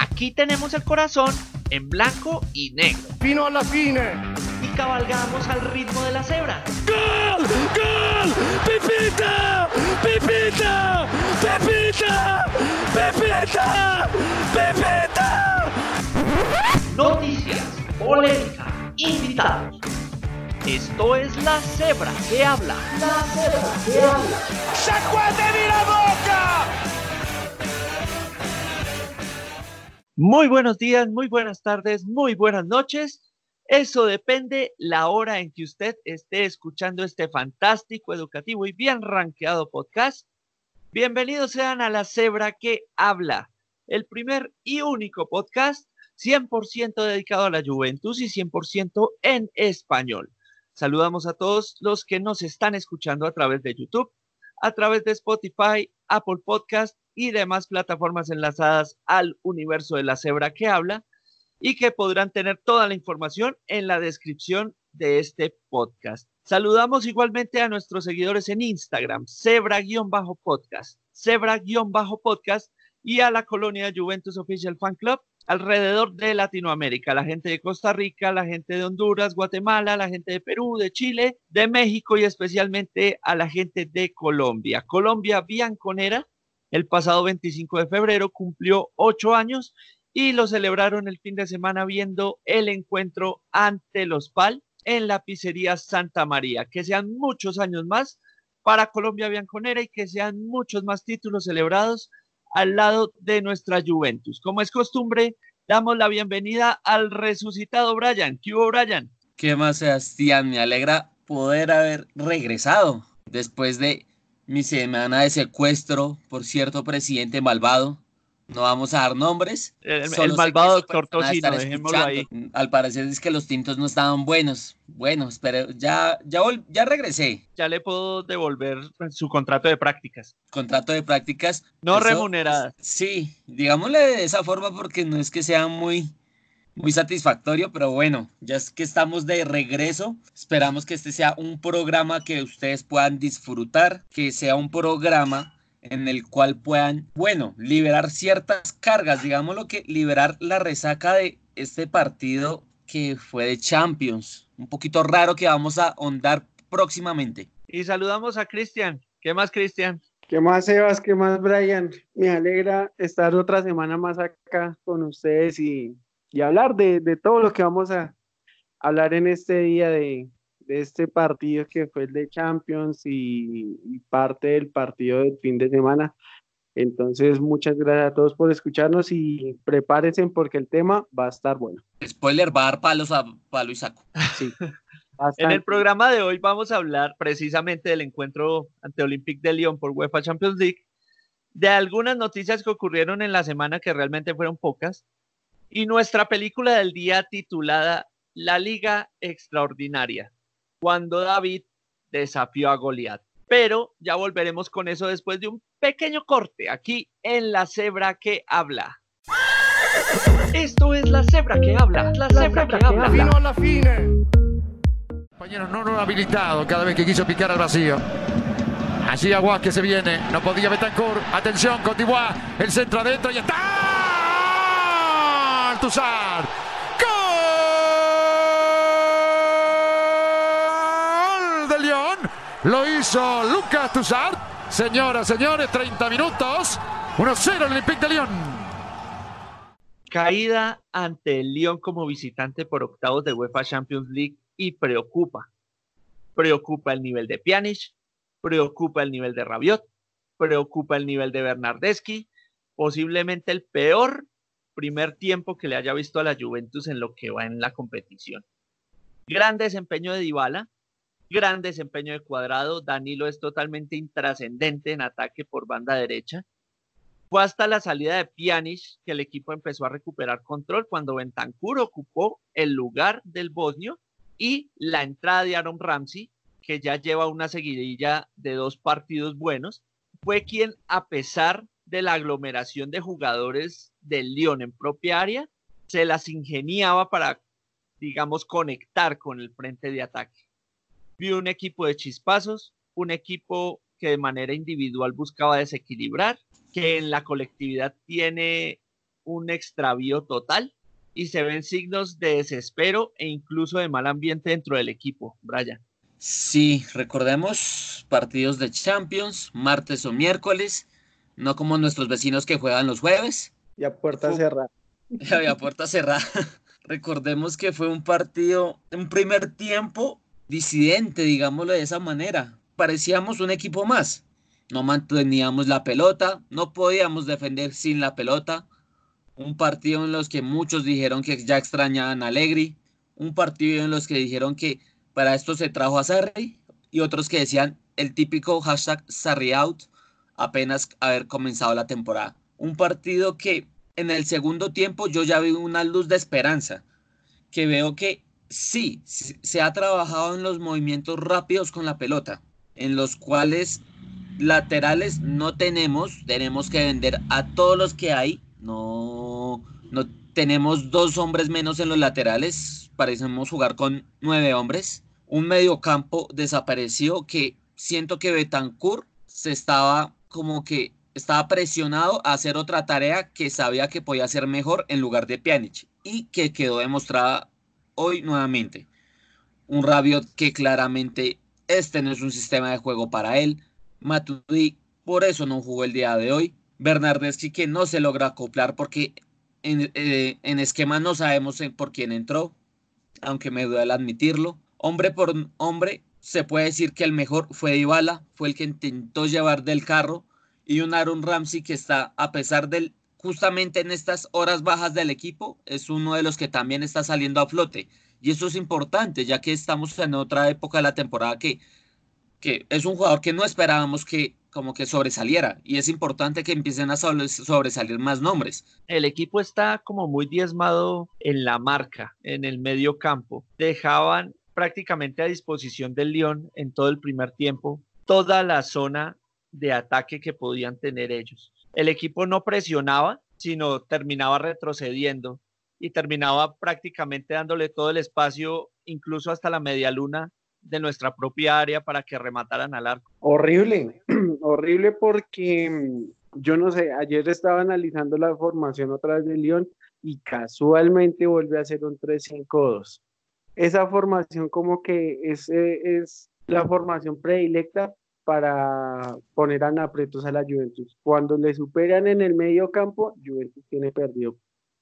Aquí tenemos el corazón en blanco y negro. Fino a la fine. Y cabalgamos al ritmo de la cebra. ¡Gol! ¡Gol! ¡Pipita! ¡Pipita! ¡Pipita! ¡Pipita! ¡Pipita! Noticias, polémica, invitados. Esto es La Cebra que habla. La Cebra que habla. ¡Sacuate la boca! Muy buenos días, muy buenas tardes, muy buenas noches. Eso depende la hora en que usted esté escuchando este fantástico, educativo y bien rankeado podcast. Bienvenidos sean a La Cebra que habla, el primer y único podcast 100% dedicado a la Juventus y 100% en español. Saludamos a todos los que nos están escuchando a través de YouTube, a través de Spotify, Apple Podcast y demás plataformas enlazadas al universo de la cebra que habla y que podrán tener toda la información en la descripción de este podcast. Saludamos igualmente a nuestros seguidores en Instagram, cebra-podcast, cebra-podcast y a la colonia Juventus Official Fan Club alrededor de Latinoamérica, la gente de Costa Rica, la gente de Honduras, Guatemala, la gente de Perú, de Chile, de México y especialmente a la gente de Colombia. Colombia Bianconera el pasado 25 de febrero cumplió ocho años y lo celebraron el fin de semana viendo el encuentro ante los PAL en la pizzería Santa María. Que sean muchos años más para Colombia Bianconera y que sean muchos más títulos celebrados al lado de nuestra Juventus. Como es costumbre, damos la bienvenida al resucitado Brian. ¿Qué hubo, Brian? ¿Qué más, Sebastián? Me alegra poder haber regresado después de mi semana de secuestro por cierto presidente malvado. No vamos a dar nombres. El, malvado doctor Tocino, dejémoslo ahí. Al parecer es que los tintos no estaban buenos. Bueno, espero, ya, ya, ya regresé. Ya le puedo devolver su contrato de prácticas. Contrato de prácticas. No remuneradas. Sí, digámosle de esa forma porque no es que sea muy, muy satisfactorio, pero bueno, ya es que estamos de regreso. Esperamos que este sea un programa que ustedes puedan disfrutar, que sea un programa en el cual puedan, bueno, liberar ciertas cargas, digamos lo que liberar la resaca de este partido que fue de Champions. Un poquito raro que vamos a ahondar próximamente. Y saludamos a Cristian. ¿Qué más, Cristian? ¿Qué más, Sebas? ¿Qué más, Brian? Me alegra estar otra semana más acá con ustedes y y hablar de, de, todo lo que vamos a hablar en este día de, de este partido que fue el de Champions y, y, parte del partido del fin de semana. Entonces, muchas gracias a todos por escucharnos y prepárense porque el tema va a estar bueno. Spoiler, va a dar palos a palo y saco. Sí. en el programa de hoy vamos a hablar precisamente del encuentro ante Olympique de Lyon por UEFA Champions League, de algunas noticias que ocurrieron en la semana que realmente fueron pocas, y nuestra película del día titulada La Liga Extraordinaria, cuando David desafió a Goliat. Pero ya volveremos con eso después de un pequeño corte aquí en La Cebra que habla. Esto es La Cebra que habla, La Cebra, que, habla. Vino a la fine. Compañeros, no, no habilitado cada vez que quiso picar al vacío. Allí Aguas que se viene, no podía Betancourt. Atención, Cotibois, el centro adentro y está. Toussaint. ¡Gol de León! Lo hizo Lucas Toussaint. Señoras, señores, 30 minutos. 1-0 el Olympique de Lyon. Caída ante el Lyon como visitante por octavos de UEFA Champions League y preocupa. Preocupa el nivel de Pjanic, preocupa el nivel de Rabiot, preocupa el nivel de Bernardeschi, posiblemente el peor primer tiempo que le haya visto a la Juventus en lo que va en la competición. Gran desempeño de Dybala, gran desempeño de Cuadrado, Danilo es totalmente intrascendente en ataque por banda derecha. Fue hasta la salida de Pjanic que el equipo empezó a recuperar control cuando Bentancur ocupó el lugar del bosnio y la entrada de Aaron Ramsey, que ya lleva una seguidilla de dos partidos buenos, fue quien, a pesar de la aglomeración de jugadores del Lyon en propia área, se las ingeniaba para, digamos, conectar con el frente de ataque. Vi un equipo de chispazos, un equipo que de manera individual buscaba desequilibrar, que en la colectividad tiene un extravío total y se ven signos de desespero e incluso de mal ambiente dentro del equipo, Brian. Sí, recordemos partidos de Champions, martes o miércoles, no como nuestros vecinos que juegan los jueves. Y a puerta cerrada. Y había puerta cerrada. Recordemos que fue un partido, un primer tiempo disidente, digámoslo de esa manera. Parecíamos un equipo más. No manteníamos la pelota, no podíamos defender sin la pelota. Un partido en los que muchos dijeron que ya extrañaban a Allegri. Un partido en los que dijeron que para esto se trajo a Sarri y otros que decían el típico hashtag Sarri out apenas haber comenzado la temporada. Un partido que en el segundo tiempo yo ya vi una luz de esperanza, que veo que sí, se ha trabajado en los movimientos rápidos con la pelota, en los cuales laterales no tenemos, tenemos que vender a todos los que hay, no, no tenemos dos hombres menos en los laterales, parecemos jugar con nueve hombres un mediocampo desapareció que siento que Betancourt se estaba como que estaba presionado a hacer otra tarea que sabía que podía hacer mejor en lugar de Pjanic y que quedó demostrada hoy nuevamente. Un Rabiot que claramente este no es un sistema de juego para él. Matuidi por eso no jugó el día de hoy. Bernardeschi que no se logra acoplar porque en, eh, en esquema no sabemos por quién entró, aunque me duele admitirlo hombre por hombre, se puede decir que el mejor fue Dybala, fue el que intentó llevar del carro y un Aaron Ramsey que está a pesar del justamente en estas horas bajas del equipo es uno de los que también está saliendo a flote y eso es importante ya que estamos en otra época de la temporada que que es un jugador que no esperábamos que como que sobresaliera y es importante que empiecen a sobresalir más nombres. El equipo está como muy diezmado en la marca, en el medio campo. Dejaban prácticamente a disposición del León en todo el primer tiempo toda la zona de ataque que podían tener ellos. El equipo no presionaba, sino terminaba retrocediendo y terminaba prácticamente dándole todo el espacio, incluso hasta la media luna de nuestra propia área para que remataran al arco. Horrible, horrible porque mm, yo no sé, ayer estaba analizando la formación otra vez de León y casualmente vuelve a ser un 3-5-2 esa formación como que es, eh, es la formación predilecta para poner a aprietos a la Juventus. Cuando le superan en el medio campo, Juventus tiene perdido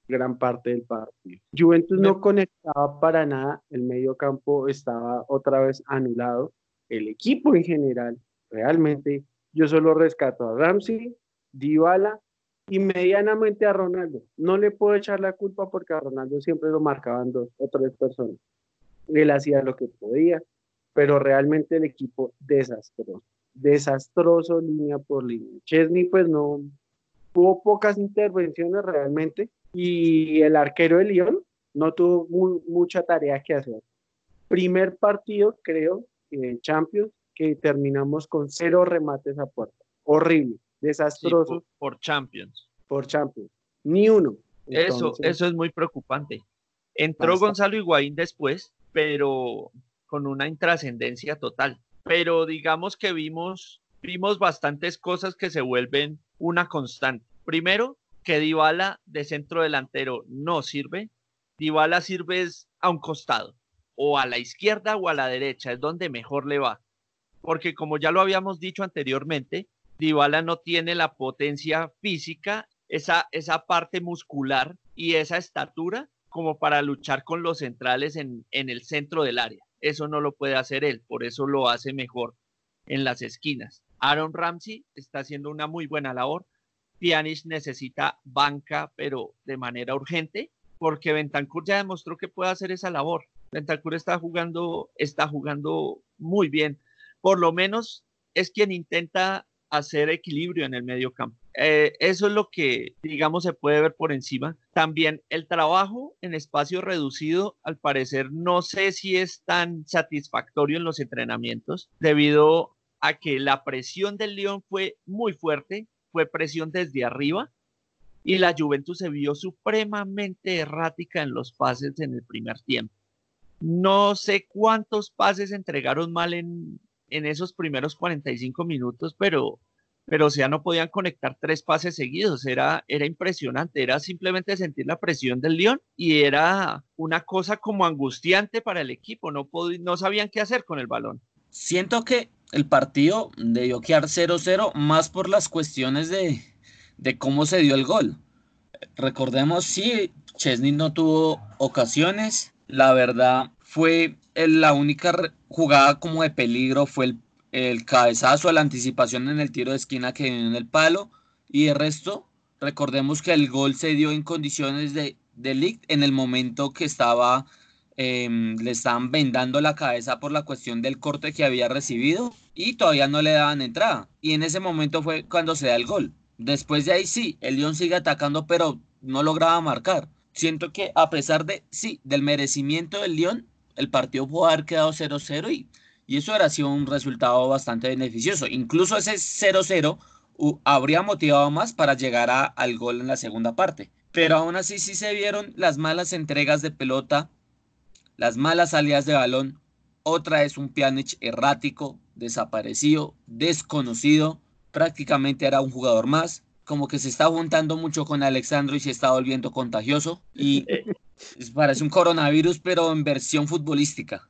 gran parte del partido. Juventus no conectaba para nada, el medio campo estaba otra vez anulado, el equipo en general, realmente, yo solo rescato a Ramsey, Dybala y medianamente a Ronaldo. No le puedo echar la culpa porque a Ronaldo siempre lo marcaban dos o tres personas él hacía lo que podía, pero realmente el equipo desastroso, desastroso línea por línea. Chesney pues no, tuvo pocas intervenciones realmente y el arquero de Lyon no tuvo mucha tarea que hacer. Primer partido, creo, en Champions, que terminamos con cero remates a puerta. Horrible, desastroso. por, Champions. Por Champions. Ni uno. eso, eso es muy preocupante. Entró Gonzalo Higuaín después pero con una intrascendencia total. Pero digamos que vimos, vimos bastantes cosas que se vuelven una constante. Primero, que Dybala de centro delantero no sirve. Dybala sirve a un costado, o a la izquierda o a la derecha, es donde mejor le va. Porque como ya lo habíamos dicho anteriormente, Dybala no tiene la potencia física, esa, esa parte muscular y esa estatura como para luchar con los centrales en, el centro del área. Eso no lo puede hacer él, por eso lo hace mejor en las esquinas. Aaron Ramsey está haciendo una muy buena labor. Pjanic necesita banca, pero de manera urgente, porque Bentancur ya demostró que puede hacer esa labor. Bentancur está jugando, está jugando muy bien. Por lo menos es quien intenta hacer equilibrio en el medio campo. Eh, eso es lo que, digamos, se puede ver por encima. También el trabajo en espacio reducido, al parecer, no sé si es tan satisfactorio en los entrenamientos, debido a que la presión del León fue muy fuerte, fue presión desde arriba, y la Juventus se vio supremamente errática en los pases en el primer tiempo. No sé cuántos pases entregaron mal en, en esos primeros 45 minutos, pero pero o sea, no podían conectar tres pases seguidos, era, era impresionante, era simplemente sentir la presión del León y era una cosa como angustiante para el equipo, no, no sabían qué hacer con el balón. Siento que el partido debió quedar 0-0 más por las cuestiones de, de cómo se dio el gol. Recordemos, sí, Chesney no tuvo ocasiones, la verdad fue la única jugada como de peligro, fue el cabezazo, la anticipación en el tiro de esquina que viene en el palo y el resto, recordemos que el gol se dio en condiciones de, de en el momento que estaba, em, le estaban vendando la cabeza por la cuestión del corte que había recibido y todavía no le daban entrada. Y en ese momento fue cuando se da el gol. Después de ahí sí, el León sigue atacando, pero no lograba marcar. Siento que a pesar de, sí, del merecimiento del León, el partido pudo haber quedado 0-0 y y eso hubiera sido un resultado bastante beneficioso. Incluso ese 0-0 habría motivado más para llegar al gol en la segunda parte. Pero aún así sí se vieron las malas entregas de pelota, las malas salidas de balón. Otra es un Pjanic errático, desaparecido, desconocido. Prácticamente era un jugador más. Como que se está juntando mucho con Alexandro y se está volviendo contagioso. Y parece un coronavirus, pero en versión futbolística.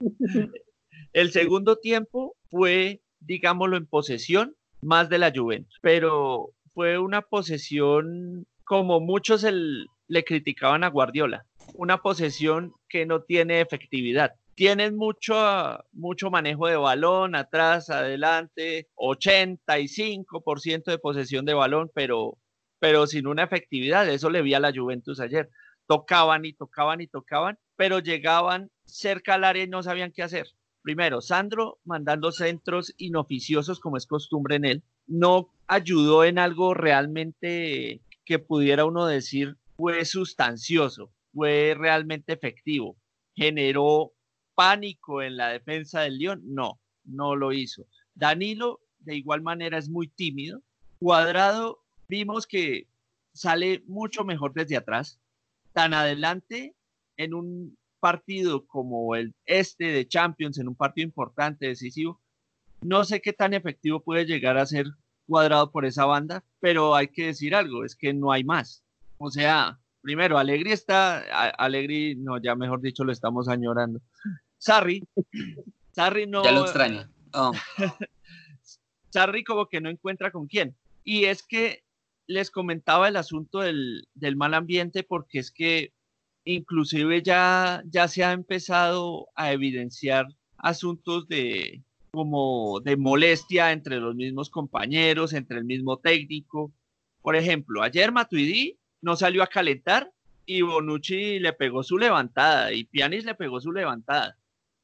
El segundo tiempo fue, digámoslo, en posesión más de la Juventus, pero fue una posesión como muchos le criticaban a Guardiola, una posesión que no tiene efectividad. Tienen mucho, mucho manejo de balón, atrás, adelante, 85% de posesión de balón, pero, pero sin una efectividad. Eso le vi a la Juventus ayer. Tocaban y tocaban y tocaban, pero llegaban cerca al área y no sabían qué hacer. Primero, Sandro mandando centros inoficiosos como es costumbre en él, no ayudó en algo realmente que pudiera uno decir fue sustancioso, fue realmente efectivo. Generó pánico en la defensa del León, no, no lo hizo. Danilo de igual manera es muy tímido. Cuadrado vimos que sale mucho mejor desde atrás. Tan adelante en un partido como el este de Champions, en un partido importante, decisivo, no sé qué tan efectivo puede llegar a ser cuadrado por esa banda, pero hay que decir algo, es que no hay más. O sea, primero, Alegri está, Alegri, no, ya mejor dicho, lo estamos añorando. Sarri, Sarri no... Ya lo extraña. Oh. Sarri como que no encuentra con quién. Y es que les comentaba el asunto del, del mal ambiente porque es que inclusive ya, ya se ha empezado a evidenciar asuntos de como de molestia entre los mismos compañeros, entre el mismo técnico. Por ejemplo, ayer Matuidi no salió a calentar y Bonucci le pegó su levantada y Pianis le pegó su levantada.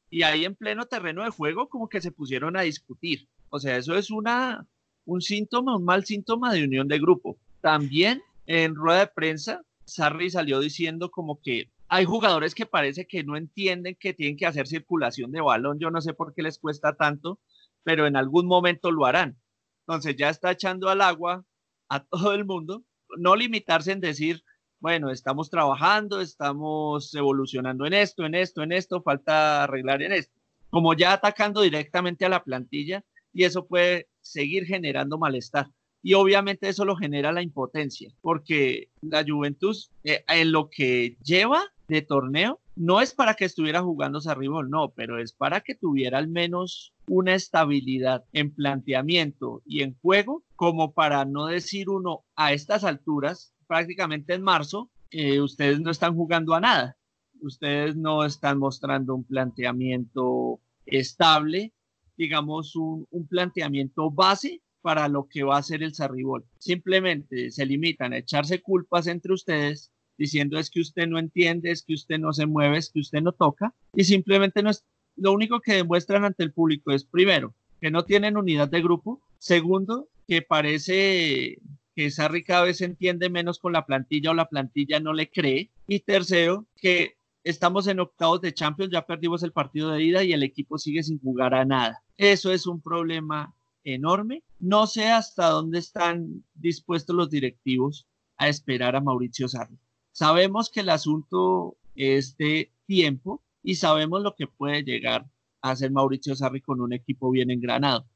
Y ahí en pleno terreno de juego como que se pusieron a discutir. O sea, eso es una, un síntoma, un mal síntoma de unión de grupo. También en rueda de prensa Sarri salió diciendo como que hay jugadores que parece que no entienden que tienen que hacer circulación de balón. Yo no sé por qué les cuesta tanto, pero en algún momento lo harán. Entonces ya está echando al agua a todo el mundo. No limitarse en decir, bueno, estamos trabajando, estamos evolucionando en esto, en esto, en esto, falta arreglar en esto. Como ya atacando directamente a la plantilla y eso puede seguir generando malestar. Y obviamente eso lo genera la impotencia, porque la Juventus eh, en lo que lleva de torneo no es para que estuviera jugando Sarribol, no, pero es para que tuviera al menos una estabilidad en planteamiento y en juego, como para no decir uno a estas alturas, prácticamente en marzo, eh, ustedes no están jugando a nada, ustedes no están mostrando un planteamiento estable, digamos un, un planteamiento base para lo que va a ser el Sarribol. Simplemente se limitan a echarse culpas entre ustedes diciendo es que usted no entiende, es que usted no se mueve, es que usted no toca y simplemente no es lo único que demuestran ante el público es primero que no tienen unidad de grupo, segundo que parece que Sarri cada vez entiende menos con la plantilla o la plantilla no le cree y tercero que estamos en octavos de Champions, ya perdimos el partido de ida y el equipo sigue sin jugar a nada. Eso es un problema enorme. No sé hasta dónde están dispuestos los directivos a esperar a Mauricio Sarri. Sabemos que el asunto es de tiempo y sabemos lo que puede llegar a hacer Mauricio Sarri con un equipo bien engranado,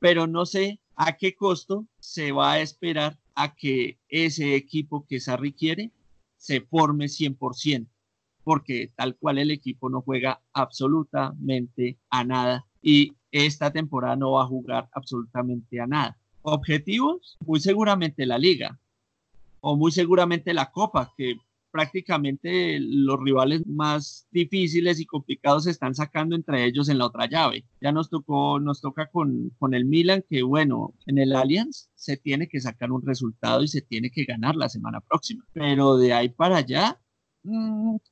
pero no sé ¿A qué costo se va a esperar a que ese equipo que Sarri quiere se forme 100%? Porque tal cual el equipo no juega absolutamente a nada y esta temporada no va a jugar absolutamente a nada. Objetivos, muy seguramente la liga o muy seguramente la copa, que prácticamente los rivales más difíciles y complicados se están sacando entre ellos en la otra llave. Ya nos tocó, nos toca con, con el Milan, que bueno, en el Allianz se tiene que sacar un resultado y se tiene que ganar la semana próxima. Pero de ahí para allá,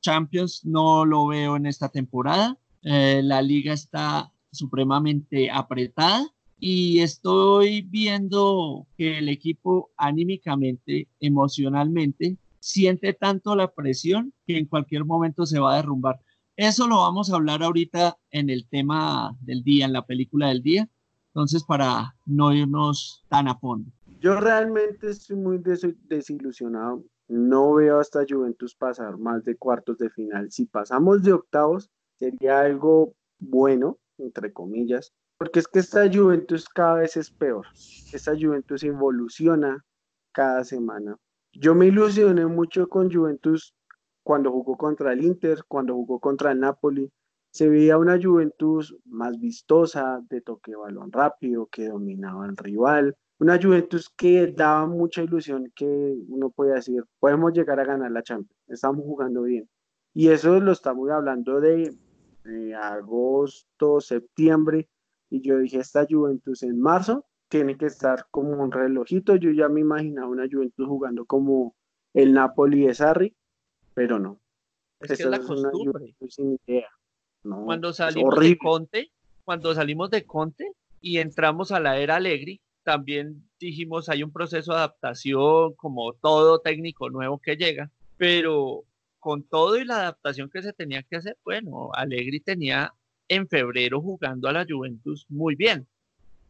Champions no lo veo en esta temporada. Eh, la liga está supremamente apretada y estoy viendo que el equipo anímicamente, emocionalmente, siente tanto la presión que en cualquier momento se va a derrumbar. Eso lo vamos a hablar ahorita en el tema del día, en la película del día. Entonces, para no irnos tan a fondo. Yo realmente estoy muy desilusionado. No veo hasta Juventus pasar más de cuartos de final. Si pasamos de octavos, sería algo bueno, entre comillas, porque es que esta Juventus cada vez es peor. Esta Juventus evoluciona cada semana. Yo me ilusioné mucho con Juventus cuando jugó contra el Inter, cuando jugó contra el Napoli. Se veía una Juventus más vistosa, de toque de balón rápido, que dominaba al rival. Una Juventus que daba mucha ilusión, que uno puede decir, podemos llegar a ganar la Champions, estamos jugando bien. Y eso lo estamos hablando de, de agosto, septiembre, y yo dije, esta Juventus en marzo tiene que estar como un relojito. Yo ya me imaginaba una Juventus jugando como el Napoli de Sarri, pero no. Es que es la costumbre. Sin idea. cuando salimos de Conte, cuando salimos de Conte y entramos a la era Allegri, también dijimos hay un proceso de adaptación, como todo técnico nuevo que llega, pero con todo y la adaptación que se tenía que hacer, bueno, Allegri tenía en febrero jugando a la Juventus muy bien.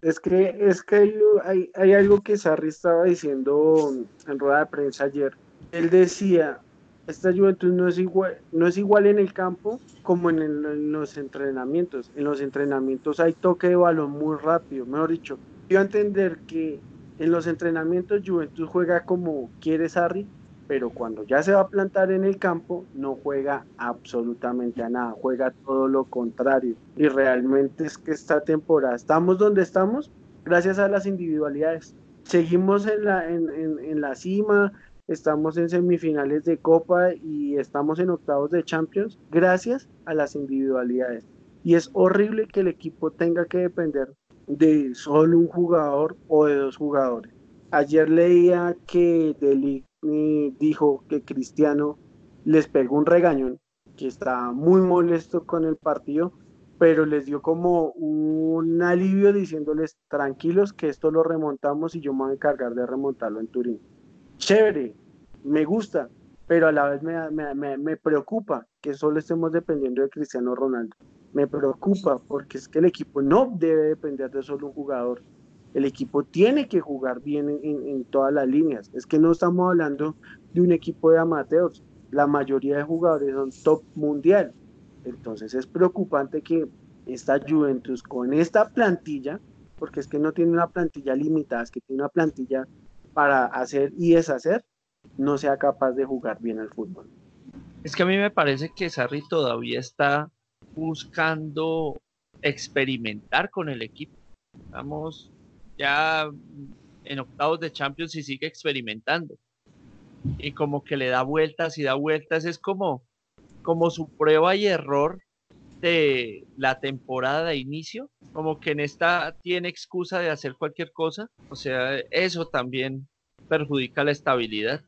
Es que, es que hay, hay, algo que Sarri estaba diciendo en rueda de prensa ayer. Él decía, esta Juventus no es igual, no es igual en el campo como en, en, los entrenamientos. En los entrenamientos hay toque de balón muy rápido, mejor dicho. Yo entender que en los entrenamientos Juventus juega como quiere Sarri, pero cuando ya se va a plantar en el campo no juega absolutamente a nada, juega todo lo contrario. Y realmente es que esta temporada estamos donde estamos gracias a las individualidades. Seguimos en la, en, en, la cima, estamos en semifinales de Copa y estamos en octavos de Champions gracias a las individualidades. Y es horrible que el equipo tenga que depender de solo un jugador o de dos jugadores. Ayer leía que Deli dijo que Cristiano les pegó un regañón, que está muy molesto con el partido, pero les dio como un alivio diciéndoles tranquilos que esto lo remontamos y yo me voy a encargar de remontarlo en Turín. Chévere, me gusta, pero a la vez me, me, me, preocupa que solo estemos dependiendo de Cristiano Ronaldo. Me preocupa porque es que el equipo no debe depender de solo un jugador el equipo tiene que jugar bien en, todas las líneas. Es que no estamos hablando de un equipo de amateurs. La mayoría de jugadores son top mundial. Entonces es preocupante que esta Juventus con esta plantilla, porque es que no tiene una plantilla limitada, es que tiene una plantilla para hacer y deshacer, no sea capaz de jugar bien al fútbol. Es que a mí me parece que Sarri todavía está buscando experimentar con el equipo. Vamos ya en octavos de Champions y sigue experimentando. Y como que le da vueltas y da vueltas, es como, como su prueba y error de la temporada de inicio, como que en esta tiene excusa de hacer cualquier cosa, o sea, eso también perjudica la estabilidad.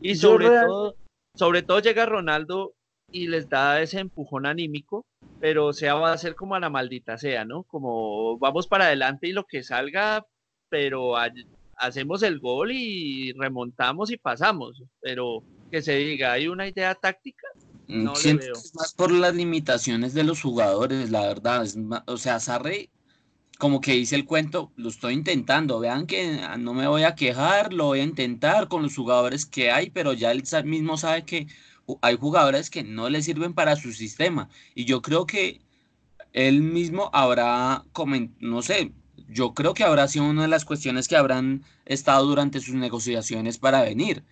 Y sobre todo, sobre todo llega Ronaldo y les da ese empujón anímico, pero o sea, va a ser como a la maldita sea, ¿no? Como vamos para adelante y lo que salga, pero hacemos el gol y remontamos y pasamos, pero que se diga, hay una idea táctica. Mm, no le veo. es más por las limitaciones de los jugadores, la verdad. o sea, Sarri, como que dice el cuento, lo estoy intentando. Vean que ah, no me voy a quejar, lo voy a intentar con los jugadores que hay, pero ya él mismo sabe que hay jugadores que no le sirven para su sistema. Y yo creo que él mismo habrá, no sé, yo creo que habrá sido una de las cuestiones que habrán estado durante sus negociaciones para venir.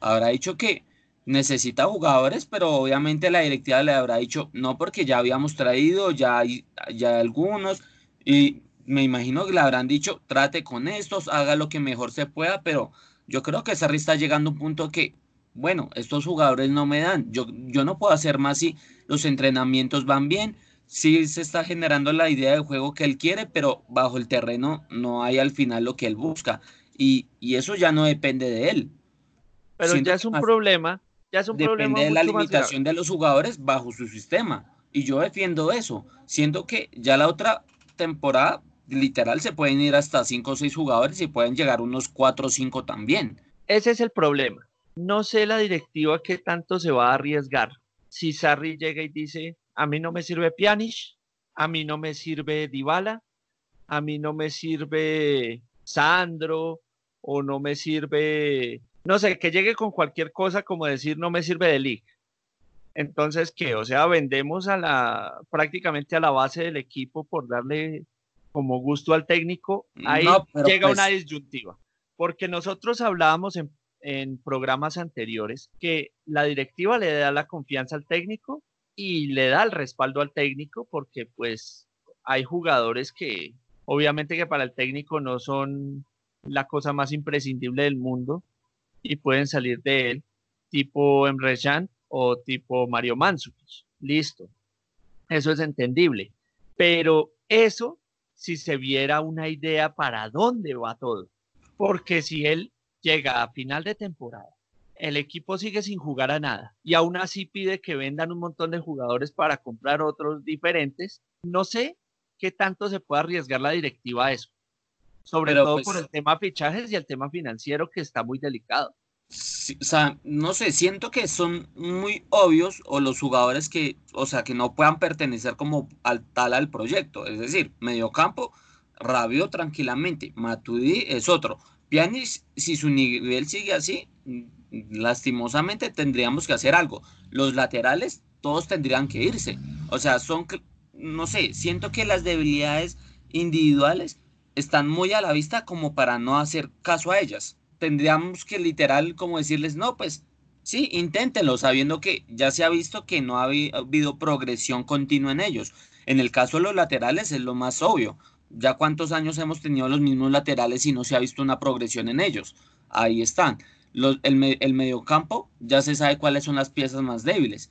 Habrá dicho que necesita jugadores, pero obviamente la directiva le habrá dicho no porque ya habíamos traído, ya hay, ya algunos, y me imagino que le habrán dicho trate con estos, haga lo que mejor se pueda, pero yo creo que Sarri está llegando a un punto que, bueno, estos jugadores no me dan, yo, yo no puedo hacer más si los entrenamientos van bien, sí se está generando la idea de juego que él quiere, pero bajo el terreno no hay al final lo que él busca. Y, eso ya no depende de él. Pero ya es un problema, ya es un depende de la limitación de los jugadores bajo su sistema. Y yo defiendo eso. Siento que ya la otra temporada, literal, se pueden ir hasta 5 o 6 jugadores y pueden llegar unos 4 o 5 también. Ese es el problema. No sé la directiva qué tanto se va a arriesgar. Si Sarri llega y dice, a mí no me sirve Pjanic, a mí no me sirve Dybala, a mí no me sirve Sandro o no me sirve, no sé, que llegue con cualquier cosa como decir no me sirve de League. Entonces, ¿qué? O sea, vendemos a la prácticamente a la base del equipo por darle como gusto al técnico. Ahí llega una pues disyuntiva. Porque nosotros hablábamos en, en programas anteriores que la directiva le da la confianza al técnico y le da el respaldo al técnico porque pues hay jugadores que obviamente que para el técnico no son la cosa más imprescindible del mundo y pueden salir de él, tipo Emre Can o tipo Mario Mandzukic. Listo. Eso es entendible. Pero eso si se viera una idea para dónde va todo. Porque si él llega a final de temporada el equipo sigue sin jugar a nada y aún así pide que vendan un montón de jugadores para comprar otros diferentes. No sé qué tanto se puede arriesgar la directiva a eso, sobre todo por pues el tema fichajes y el tema financiero que está muy delicado. o sea, no sé, siento que son muy obvios o los jugadores que, o sea, que no puedan pertenecer como al tal al proyecto, es decir, mediocampo, Rabio tranquilamente, Matuidi es otro. Pianis, si su nivel sigue así, lastimosamente tendríamos que hacer algo. Los laterales, todos tendrían que irse. O sea, son, no sé, siento que las debilidades individuales están muy a la vista como para no hacer caso a ellas. Tendríamos que literal como decirles, no, pues sí, inténtenlo, sabiendo que ya se ha visto que no ha habido progresión continua en ellos. En el caso de los laterales es lo más obvio. Ya cuántos años hemos tenido los mismos laterales y no se ha visto una progresión en ellos. Ahí están el, el mediocampo ya se sabe cuáles son las piezas más débiles.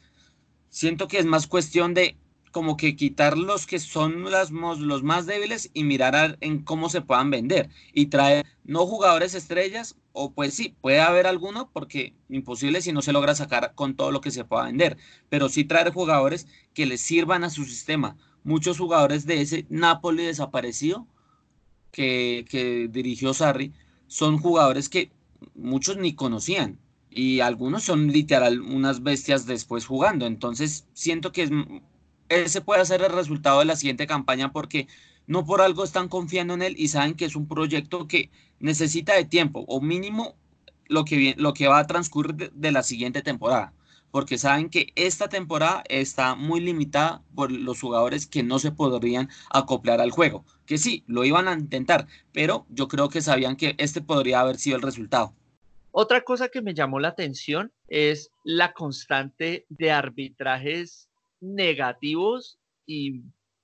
Siento que es más cuestión de como que quitar los que son las, los más débiles y mirar en cómo se puedan vender y traer no jugadores estrellas o pues sí, puede haber alguno porque imposible si no se logra sacar con todo lo que se pueda vender, pero sí traer jugadores que les sirvan a su sistema. Muchos jugadores de ese Napoli desaparecido que, dirigió Sarri son jugadores que muchos ni conocían y algunos son literal unas bestias después jugando. Entonces siento que ese puede ser el resultado de la siguiente campaña porque no por algo están confiando en él y saben que es un proyecto que necesita de tiempo o mínimo lo que, lo que va a transcurrir de la siguiente temporada porque saben que esta temporada está muy limitada por los jugadores que no se podrían acoplar al juego. Que sí, lo iban a intentar, pero yo creo que sabían que este podría haber sido el resultado. Otra cosa que me llamó la atención es la constante de arbitrajes negativos y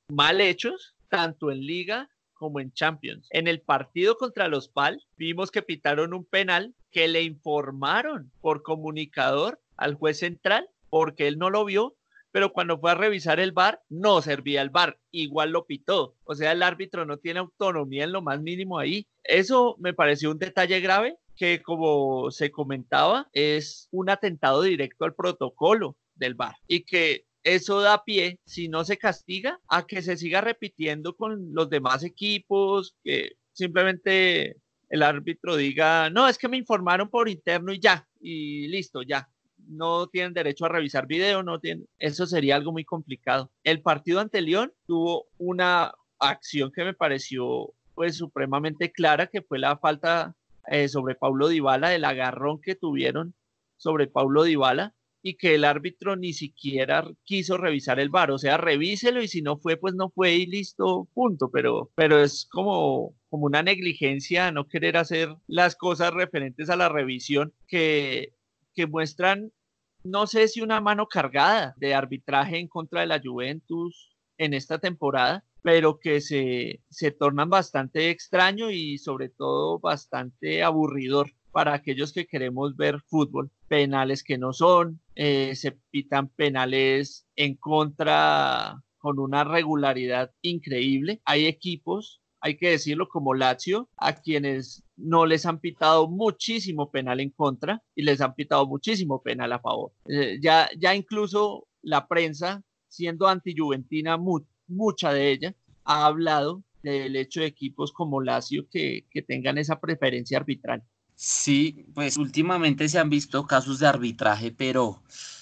mal hechos, tanto en liga como en Champions. En el partido contra los PAL vimos que pitaron un penal que le informaron por comunicador al juez central porque él no lo vio, pero cuando fue a revisar el bar no servía el bar, igual lo pitó. O sea, el árbitro no tiene autonomía en lo más mínimo ahí. Eso me pareció un detalle grave que como se comentaba es un atentado directo al protocolo del bar y que eso da pie, si no se castiga, a que se siga repitiendo con los demás equipos, que simplemente el árbitro diga, no, es que me informaron por interno y ya, y listo, ya, no tienen derecho a revisar video, no tienen, eso sería algo muy complicado. El partido ante León tuvo una acción que me pareció pues supremamente clara, que fue la falta eh, sobre Paulo Dybala, el agarrón que tuvieron sobre Paulo Dybala, y que el árbitro ni siquiera quiso revisar el VAR, o sea, revíselo y si no fue, pues no fue y listo, punto, pero, pero es como, como una negligencia no querer hacer las cosas referentes a la revisión que, que muestran, no sé si una mano cargada de arbitraje en contra de la Juventus en esta temporada, pero que se, se tornan bastante extraño y sobre todo bastante aburridor para aquellos que queremos ver fútbol. Penales que no son, eh, se pitan penales en contra con una regularidad increíble. Hay equipos, hay que decirlo, como Lazio, a quienes no les han pitado muchísimo penal en contra y les han pitado muchísimo penal a favor. Eh, ya, ya incluso la prensa, siendo anti-juventina, mucha de ella, ha hablado del hecho de equipos como Lazio que, que tengan esa preferencia arbitral. Sí, pues últimamente se han visto casos de arbitraje, pero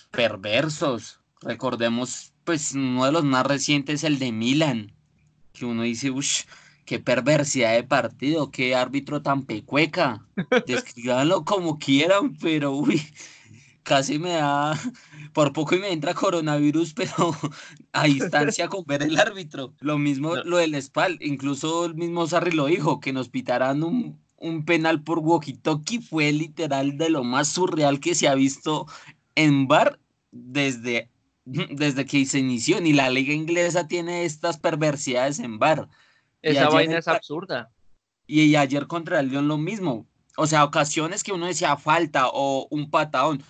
perversos. Recordemos, pues uno de los más recientes, el de Milan, que uno dice, uff, qué perversidad de partido, qué árbitro tan pecueca. Descríbanlo como quieran, pero uy, casi me da, por poco y me entra coronavirus, pero a distancia con ver el árbitro. Lo mismo lo del SPAL, incluso el mismo Sarri lo dijo, que nos pitarán un, un penal por walkie-talkie fue literal de lo más surreal que se ha visto en bar desde, desde que se inició. Ni la liga inglesa tiene estas perversidades en bar. Esa vaina es absurda. Y ayer contra el León lo mismo. O sea, ocasiones que uno decía falta o un patadón.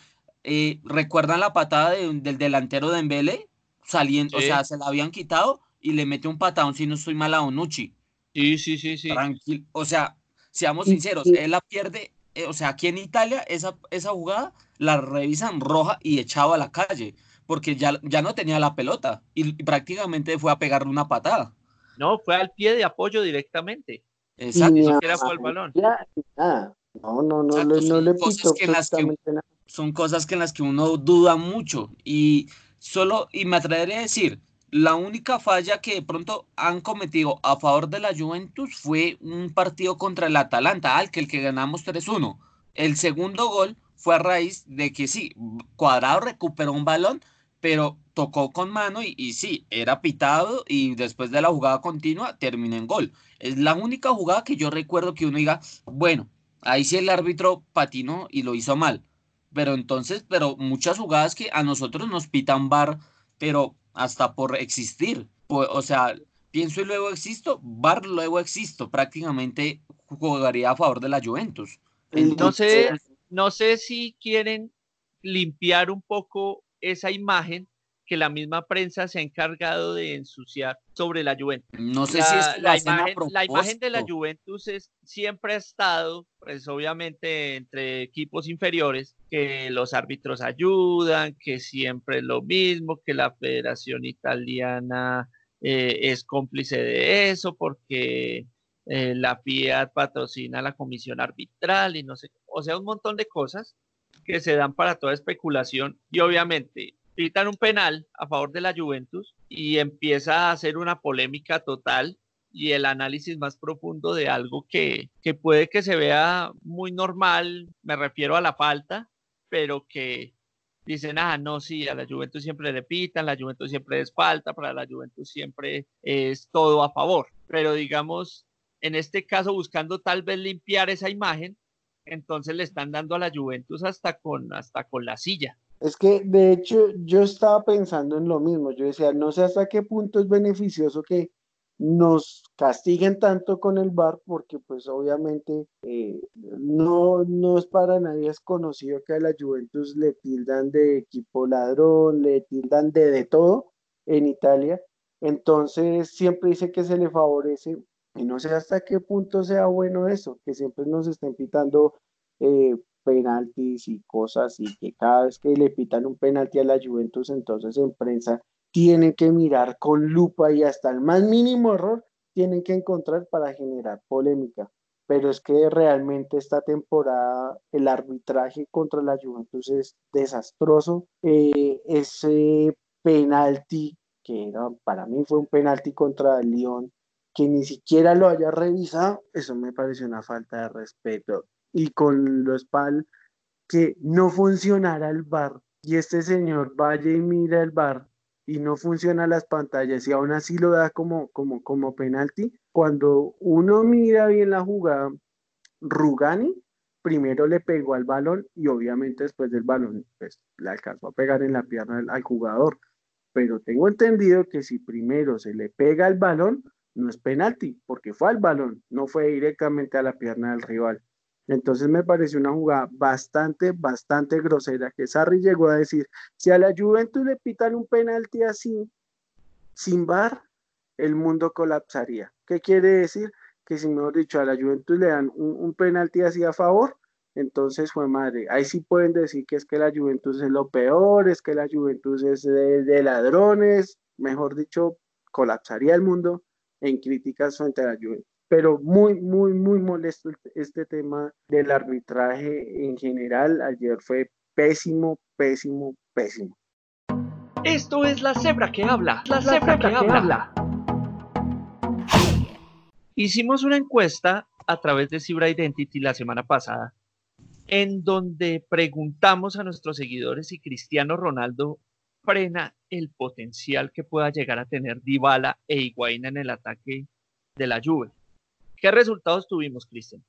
Eh, ¿Recuerdan la patada del delantero de Embele? Saliendo, o sea, se la habían quitado y le mete un patadón si no estoy mal a Onucci. Sí, sí, sí, sí. Tranquilo. O sea, Seamos sinceros, él la pierde, eh, o sea, aquí en Italia esa, esa jugada la revisan roja y echado a la calle, porque ya, ya no tenía la pelota y, prácticamente fue a pegarle una patada. No, fue al pie de apoyo directamente. Exacto. Ni siquiera fue al balón. No, no, no, no, le pito Son cosas que en las que uno duda mucho y solo, y me atrevería a decir, la única falla que de pronto han cometido a favor de la Juventus fue un partido contra el Atalanta, al que el que ganamos 3-1. El segundo gol fue a raíz de que sí, Cuadrado recuperó un balón, pero tocó con mano y, y, sí, era pitado y después de la jugada continua terminó en gol. Es la única jugada que yo recuerdo que uno diga, bueno, ahí sí el árbitro patinó y lo hizo mal. Pero entonces, pero muchas jugadas que a nosotros nos pitan bar, pero hasta por existir. o sea, pienso y luego existo, Bar luego existo, prácticamente jugaría a favor de la Juventus. Entonces, no sé si quieren limpiar un poco esa imagen que la misma prensa se ha encargado de ensuciar sobre la Juventus. No sé si es la, imagen, la imagen de la Juventus es, siempre ha estado, pues obviamente entre equipos inferiores, que los árbitros ayudan, que siempre es lo mismo, que la Federación Italiana eh, es cómplice de eso porque eh, la Fiat patrocina la comisión arbitral y no sé, o sea, un montón de cosas que se dan para toda especulación y obviamente pitan un penal a favor de la Juventus y empieza a hacer una polémica total y el análisis más profundo de algo que, que puede que se vea muy normal, me refiero a la falta, pero que dicen, ah, no, sí, a la Juventus siempre le pitan, la Juventus siempre es falta, para la Juventus siempre es todo a favor. Pero digamos, en este caso, buscando tal vez limpiar esa imagen, entonces le están dando a la Juventus hasta con, hasta con la silla. Es que, de hecho, yo estaba pensando en lo mismo. Yo decía, no sé hasta qué punto es beneficioso que nos castiguen tanto con el VAR, porque pues obviamente eh, no, no es para nadie es conocido que a la Juventus le tildan de equipo ladrón, le tildan de de todo en Italia. Entonces siempre dice que se le favorece y no sé hasta qué punto sea bueno eso, que siempre nos estén pitando eh, penaltis y cosas y que cada vez que le pitan un penalti a la Juventus, entonces en prensa tienen que mirar con lupa y hasta el más mínimo error tienen que encontrar para generar polémica. Pero es que realmente esta temporada el arbitraje contra la Juventus es desastroso. Eh, ese penalti, que era, para mí fue un penalti contra el Lyon, que ni siquiera lo haya revisado, eso me pareció una falta de respeto y con los PAL que no funcionara el bar y este señor vaya y mira el bar y no funciona las pantallas y aún así lo da como, como, como penalti, cuando uno mira bien la jugada, Rugani primero le pegó al balón y obviamente después del balón pues, le alcanzó a pegar en la pierna al, jugador. Pero tengo entendido que si primero se le pega al balón, no es penalti, porque fue al balón, no fue directamente a la pierna del rival. Entonces me pareció una jugada bastante, bastante grosera, que Sarri llegó a decir, si a la Juventus le pitan un penalti así, sin bar, el mundo colapsaría. ¿Qué quiere decir? Que si mejor dicho a la Juventus le dan un, penalti así a favor, entonces fue madre. Ahí sí pueden decir que es que la Juventus es lo peor, es que la Juventus es de ladrones, mejor dicho, colapsaría el mundo en críticas frente a la Juventus pero muy, muy, muy molesto este tema del arbitraje en general. Ayer fue pésimo, pésimo, pésimo. Esto es la cebra que habla, la, cebra, que, habla. Hicimos una encuesta a través de Cibra Identity la semana pasada, en donde preguntamos a nuestros seguidores si Cristiano Ronaldo frena el potencial que pueda llegar a tener Dybala e Higuaín en el ataque de la Juve. ¿Qué resultados tuvimos, Cristian?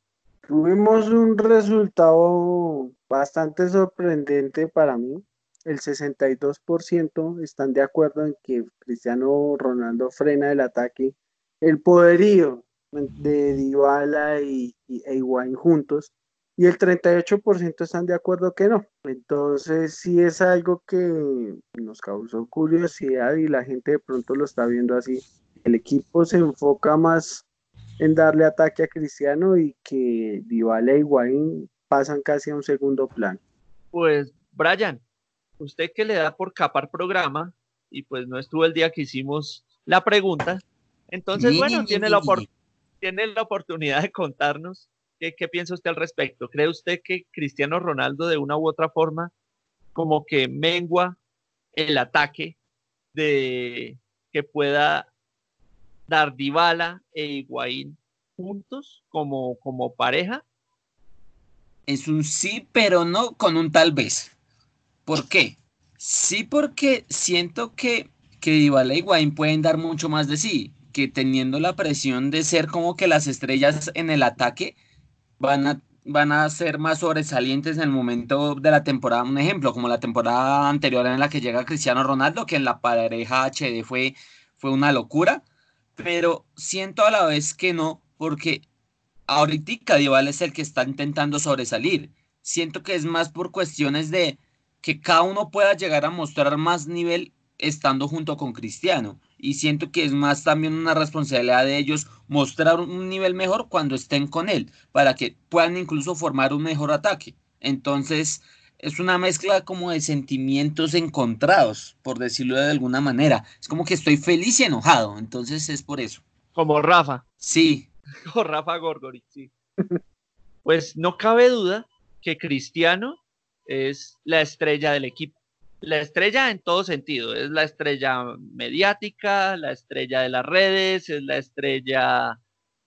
Tuvimos un resultado bastante sorprendente para mí. El 62% están de acuerdo en que Cristiano Ronaldo frena el ataque. El poderío de Dybala y, y e juntos y el 38% están de acuerdo que no. Entonces sí es algo que nos causó curiosidad y la gente de pronto lo está viendo así. El equipo se enfoca más en darle ataque a Cristiano y que Dybala y Higuaín pasan casi a un segundo plano. Pues, Brian, usted que le da por capar programa y pues no estuvo el día que hicimos la pregunta, entonces, bueno, tiene, la tiene la oportunidad de contarnos qué, qué piensa usted al respecto. ¿Cree usted que Cristiano Ronaldo de una u otra forma como que mengua el ataque de que pueda dar Dybala e Higuaín juntos como, como pareja? Es un sí, pero no con un tal vez. ¿Por qué? Sí, porque siento que, que Dybala e Higuaín pueden dar mucho más de sí, que teniendo la presión de ser como que las estrellas en el ataque van a, van a ser más sobresalientes en el momento de la temporada. Un ejemplo, como la temporada anterior en la que llega Cristiano Ronaldo, que en la pareja HD fue, fue una locura pero siento a la vez que no, porque ahorita Dybala es el que está intentando sobresalir. Siento que es más por cuestiones de que cada uno pueda llegar a mostrar más nivel estando junto con Cristiano. Y siento que es más también una responsabilidad de ellos mostrar un nivel mejor cuando estén con él, para que puedan incluso formar un mejor ataque. Entonces, es una mezcla como de sentimientos encontrados, por decirlo de alguna manera. Es como que estoy feliz y enojado, entonces es por eso. Como Rafa. Sí. Como Rafa Gorgori, sí. pues no cabe duda que Cristiano es la estrella del equipo. La estrella en todo sentido, es la estrella mediática, la estrella de las redes, es la estrella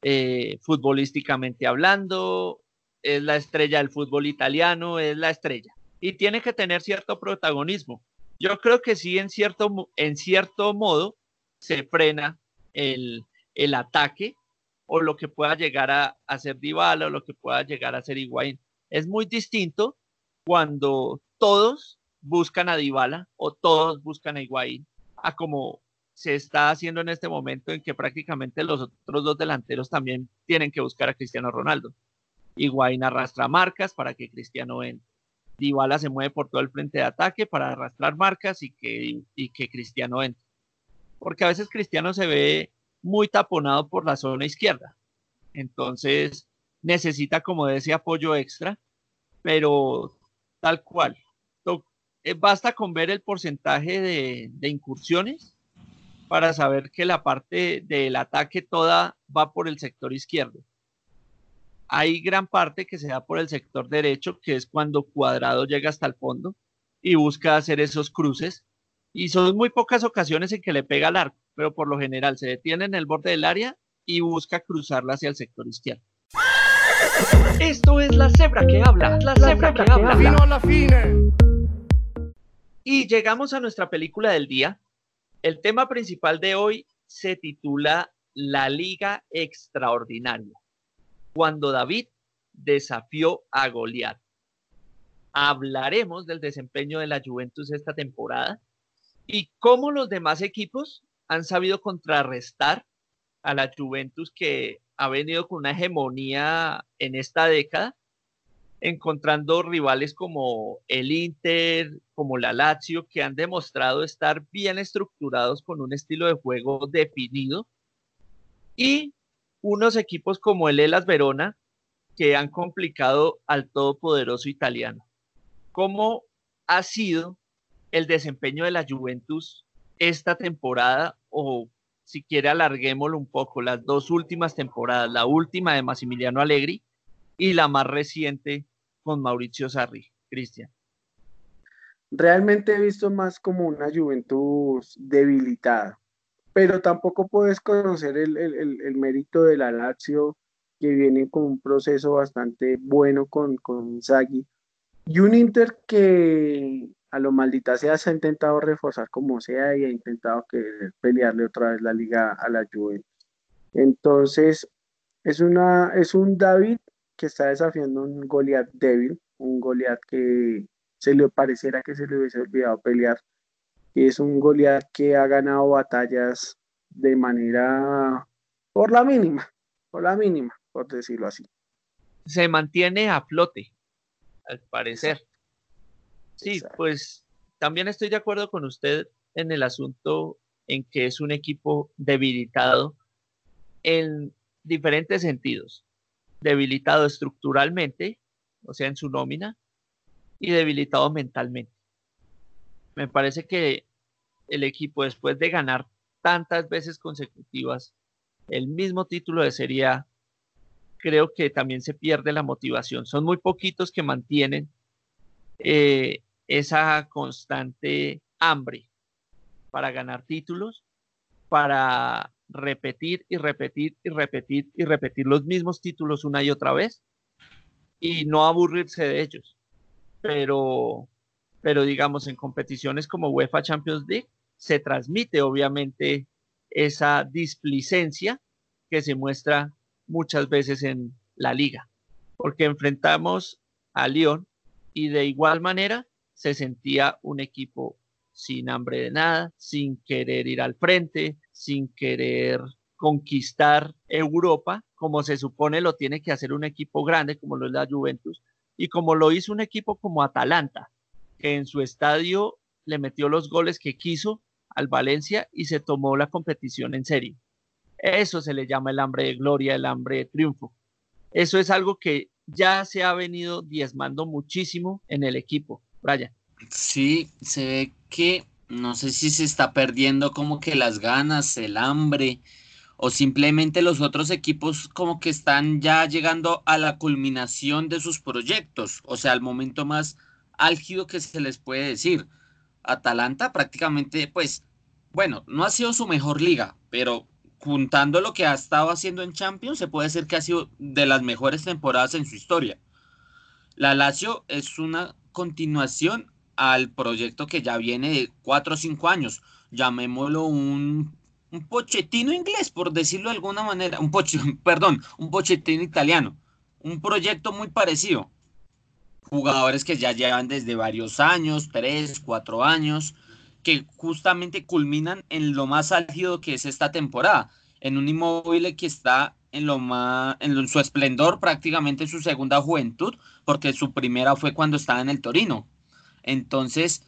eh, futbolísticamente hablando, es la estrella del fútbol italiano, es la estrella y tiene que tener cierto protagonismo. Yo creo que sí, en cierto, en cierto modo, se frena el, ataque o lo que pueda llegar a, hacer Dybala o lo que pueda llegar a ser Higuaín. Es muy distinto cuando todos buscan a Dybala o todos buscan a Higuaín a como se está haciendo en este momento en que prácticamente los otros dos delanteros también tienen que buscar a Cristiano Ronaldo. Higuaín arrastra marcas para que Cristiano entre. Dybala se mueve por todo el frente de ataque para arrastrar marcas y que, y que Cristiano entre. Porque a veces Cristiano se ve muy taponado por la zona izquierda. Entonces necesita como de ese apoyo extra, pero tal cual. Eh, basta con ver el porcentaje de, de incursiones para saber que la parte del ataque toda va por el sector izquierdo hay gran parte que se da por el sector derecho, que es cuando Cuadrado llega hasta el fondo y busca hacer esos cruces. Y son muy pocas ocasiones en que le pega al arco, pero por lo general se detiene en el borde del área y busca cruzarla hacia el sector izquierdo. Esto es la cebra que habla, la, cebra, que, habla. a la fine. Y llegamos a nuestra película del día. El tema principal de hoy se titula La Liga Extraordinaria, cuando David desafió a Goliat. Hablaremos del desempeño de la Juventus esta temporada y cómo los demás equipos han sabido contrarrestar a la Juventus que ha venido con una hegemonía en esta década, encontrando rivales como el Inter, como la Lazio, que han demostrado estar bien estructurados con un estilo de juego definido, y unos equipos como el Elas Verona, que han complicado al todopoderoso italiano. ¿Cómo ha sido el desempeño de la Juventus esta temporada o si quiere alarguémoslo un poco, las dos últimas temporadas, la última de Massimiliano Allegri y la más reciente con Mauricio Sarri. Cristian. Realmente he visto más como una Juventus debilitada, pero tampoco puedes conocer el, el, mérito de la Lazio, que viene con un proceso bastante bueno con, con Zaghi, y un Inter que a lo maldita sea se ha intentado reforzar como sea y ha intentado que pelearle otra vez la liga a la Juventus. Entonces, es, una, es un David que está desafiando un Goliath débil, un Goliath que se le pareciera que se le hubiese olvidado pelear. Es un Goliath que ha ganado batallas de manera por la mínima, por la mínima, por decirlo así. Se mantiene a flote, al parecer. Sí, pues también estoy de acuerdo con usted en el asunto en que es un equipo debilitado en diferentes sentidos. Debilitado estructuralmente, o sea, en su nómina, y debilitado mentalmente. Me parece que el equipo, después de ganar tantas veces consecutivas el mismo título de Serie A, creo que también se pierde la motivación. Son muy poquitos que mantienen eh, esa constante hambre para ganar títulos, para repetir y repetir y repetir y repetir los mismos títulos una y otra vez y no aburrirse de ellos. Pero, pero digamos, en competiciones como UEFA Champions League se transmite obviamente esa displicencia que se muestra muchas veces en la liga, porque enfrentamos a Lyon y de igual manera se sentía un equipo sin hambre de nada, sin querer ir al frente, sin querer conquistar Europa, como se supone lo tiene que hacer un equipo grande como lo es la Juventus, y como lo hizo un equipo como Atalanta, que en su estadio le metió los goles que quiso al Valencia y se tomó la competición en serio. Eso se le llama el hambre de gloria, el hambre de triunfo. Eso es algo que ya se ha venido diezmando muchísimo en el equipo. Brian. Sí, se ve que no sé si se está perdiendo como que las ganas, el hambre, o simplemente los otros equipos como que están ya llegando a la culminación de sus proyectos, o sea, al momento más álgido que se les puede decir. Atalanta prácticamente, pues, bueno, no ha sido su mejor liga, pero juntando lo que ha estado haciendo en Champions, se puede decir que ha sido de las mejores temporadas en su historia. La Lazio es una continuación al proyecto que ya viene de cuatro o cinco años. Llamémoslo un, un pochetino inglés, por decirlo de alguna manera. Un poche, perdón, un pochetino italiano. Un proyecto muy parecido. Jugadores que ya llevan desde varios años, tres, cuatro años, que justamente culminan en lo más álgido que es esta temporada. En un inmóvil que está en lo más en su esplendor prácticamente su segunda juventud porque su primera fue cuando estaba en el Torino entonces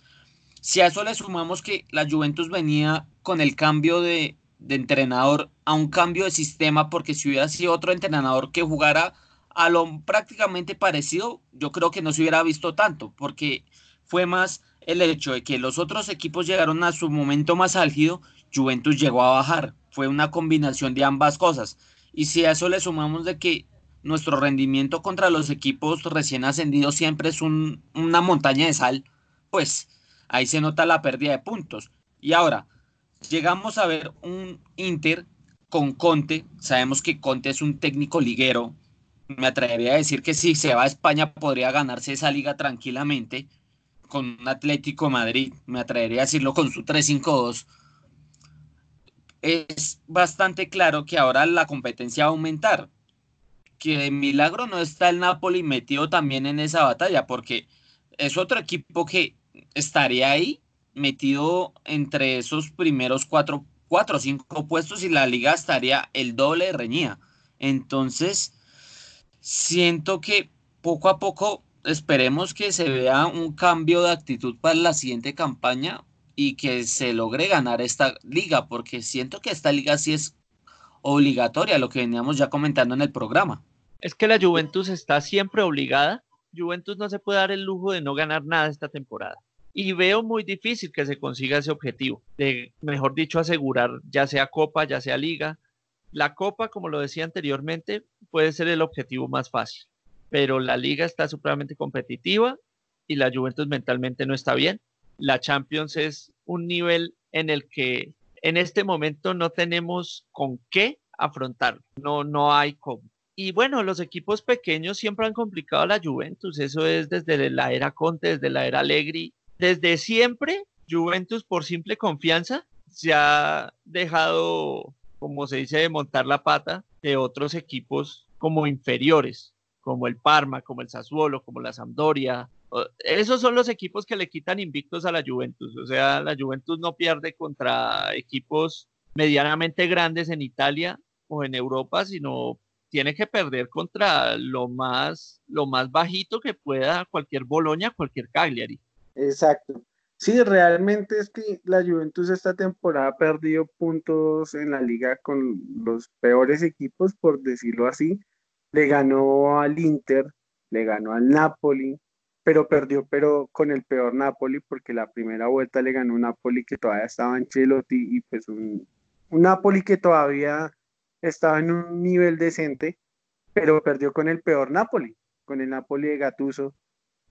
si a eso le sumamos que la Juventus venía con el cambio de, de entrenador a un cambio de sistema porque si hubiera sido otro entrenador que jugara a lo prácticamente parecido yo creo que no se hubiera visto tanto porque fue más el hecho de que los otros equipos llegaron a su momento más álgido Juventus llegó a bajar fue una combinación de ambas cosas y si a eso le sumamos de que nuestro rendimiento contra los equipos recién ascendidos siempre es una montaña de sal, pues ahí se nota la pérdida de puntos. Y ahora, llegamos a ver un Inter con Conte. Sabemos que Conte es un técnico liguero. Me atrevería a decir que si se va a España podría ganarse esa liga tranquilamente. con un Atlético Madrid, me atrevería a decirlo con su 3-5-2, es bastante claro que ahora la competencia va a aumentar. Que de milagro no está el Napoli metido también en esa batalla, porque es otro equipo que estaría ahí metido entre esos primeros cuatro, cuatro o cinco puestos y la liga estaría el doble de reñida. Entonces, siento que poco a poco esperemos que se vea un cambio de actitud para la siguiente campaña y que se logre ganar esta liga, porque siento que esta liga sí es obligatoria, lo que veníamos ya comentando en el programa. Es que la Juventus está siempre obligada. Juventus no se puede dar el lujo de no ganar nada esta temporada. Y veo muy difícil que se consiga ese objetivo, de, mejor dicho, asegurar ya sea Copa, ya sea Liga. La Copa, como lo decía anteriormente, puede ser el objetivo más fácil pero la liga está supremamente competitiva y la Juventus mentalmente no está bien. La Champions es un nivel en el que en este momento no tenemos con qué afrontar, no, no hay cómo. Y bueno, los equipos pequeños siempre han complicado a la Juventus, eso es desde la era Conte, desde la era Allegri, desde siempre Juventus por simple confianza se ha dejado, como se dice, de montar la pata de otros equipos como inferiores como el Parma, como el Sassuolo, como la Sampdoria. Esos son los equipos que le quitan invictos a la Juventus. O sea, la Juventus no pierde contra equipos medianamente grandes en Italia o en Europa, sino tiene que perder contra lo más, lo más bajito que pueda cualquier Boloña, cualquier Cagliari. Exacto. Sí, realmente es que la Juventus esta temporada ha perdido puntos en la liga con los peores equipos, por decirlo así le ganó al Inter, le ganó al Napoli, pero perdió pero con el peor Napoli porque la primera vuelta le ganó un Napoli que todavía estaba en Chelotti y pues un, un Napoli que todavía estaba en un nivel decente, pero perdió con el peor Napoli, con el Napoli de Gattuso.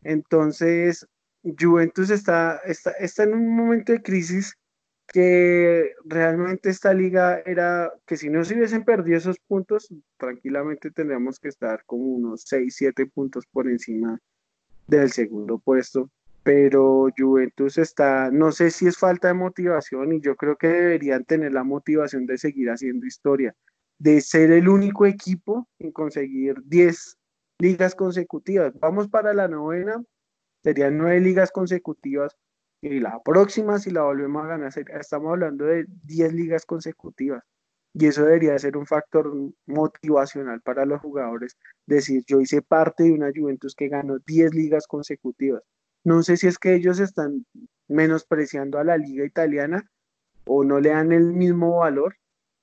Entonces, Juventus está, está, está en un momento de crisis que realmente esta liga era que si no se hubiesen perdido esos puntos, tranquilamente tendríamos que estar como unos 6, 7 puntos por encima del segundo puesto. Pero Juventus está, no sé si es falta de motivación y yo creo que deberían tener la motivación de seguir haciendo historia, de ser el único equipo en conseguir 10 ligas consecutivas. Vamos para la novena, serían nueve ligas consecutivas y la próxima, si la volvemos a ganar, estamos hablando de 10 ligas consecutivas. Y eso debería ser un factor motivacional para los jugadores. Decir, yo hice parte de una Juventus que ganó 10 ligas consecutivas. No sé si es que ellos están menospreciando a la liga italiana o no le dan el mismo valor,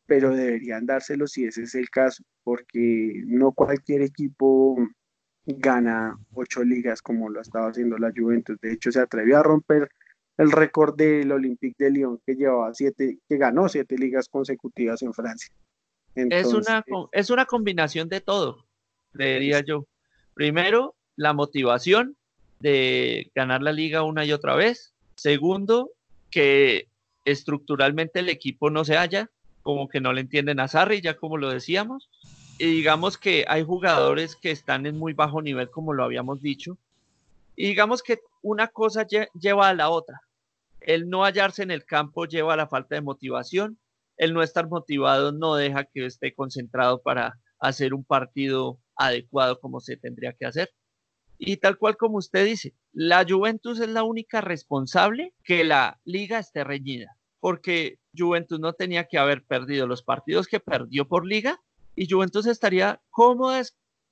pero deberían dárselo si ese es el caso, porque no cualquier equipo gana ocho ligas como lo estaba haciendo la Juventus. De hecho, se atrevió a romper el récord del Olympique de Lyon que llevaba siete, que ganó siete ligas consecutivas en Francia. es, una, es una combinación de todo, diría yo. Primero, la motivación de ganar la liga una y otra vez. Segundo, que estructuralmente el equipo no se halla, como que no le entienden a Sarri, ya como lo decíamos. Y digamos que hay jugadores que están en muy bajo nivel, como lo habíamos dicho. Y digamos que una cosa lleva a la otra. El no hallarse en el campo lleva a la falta de motivación. El no estar motivado no deja que esté concentrado para hacer un partido adecuado como se tendría que hacer. Y tal cual como usted dice, la Juventus es la única responsable que la liga esté reñida, porque Juventus no tenía que haber perdido los partidos que perdió por liga y Juventus estaría cómoda,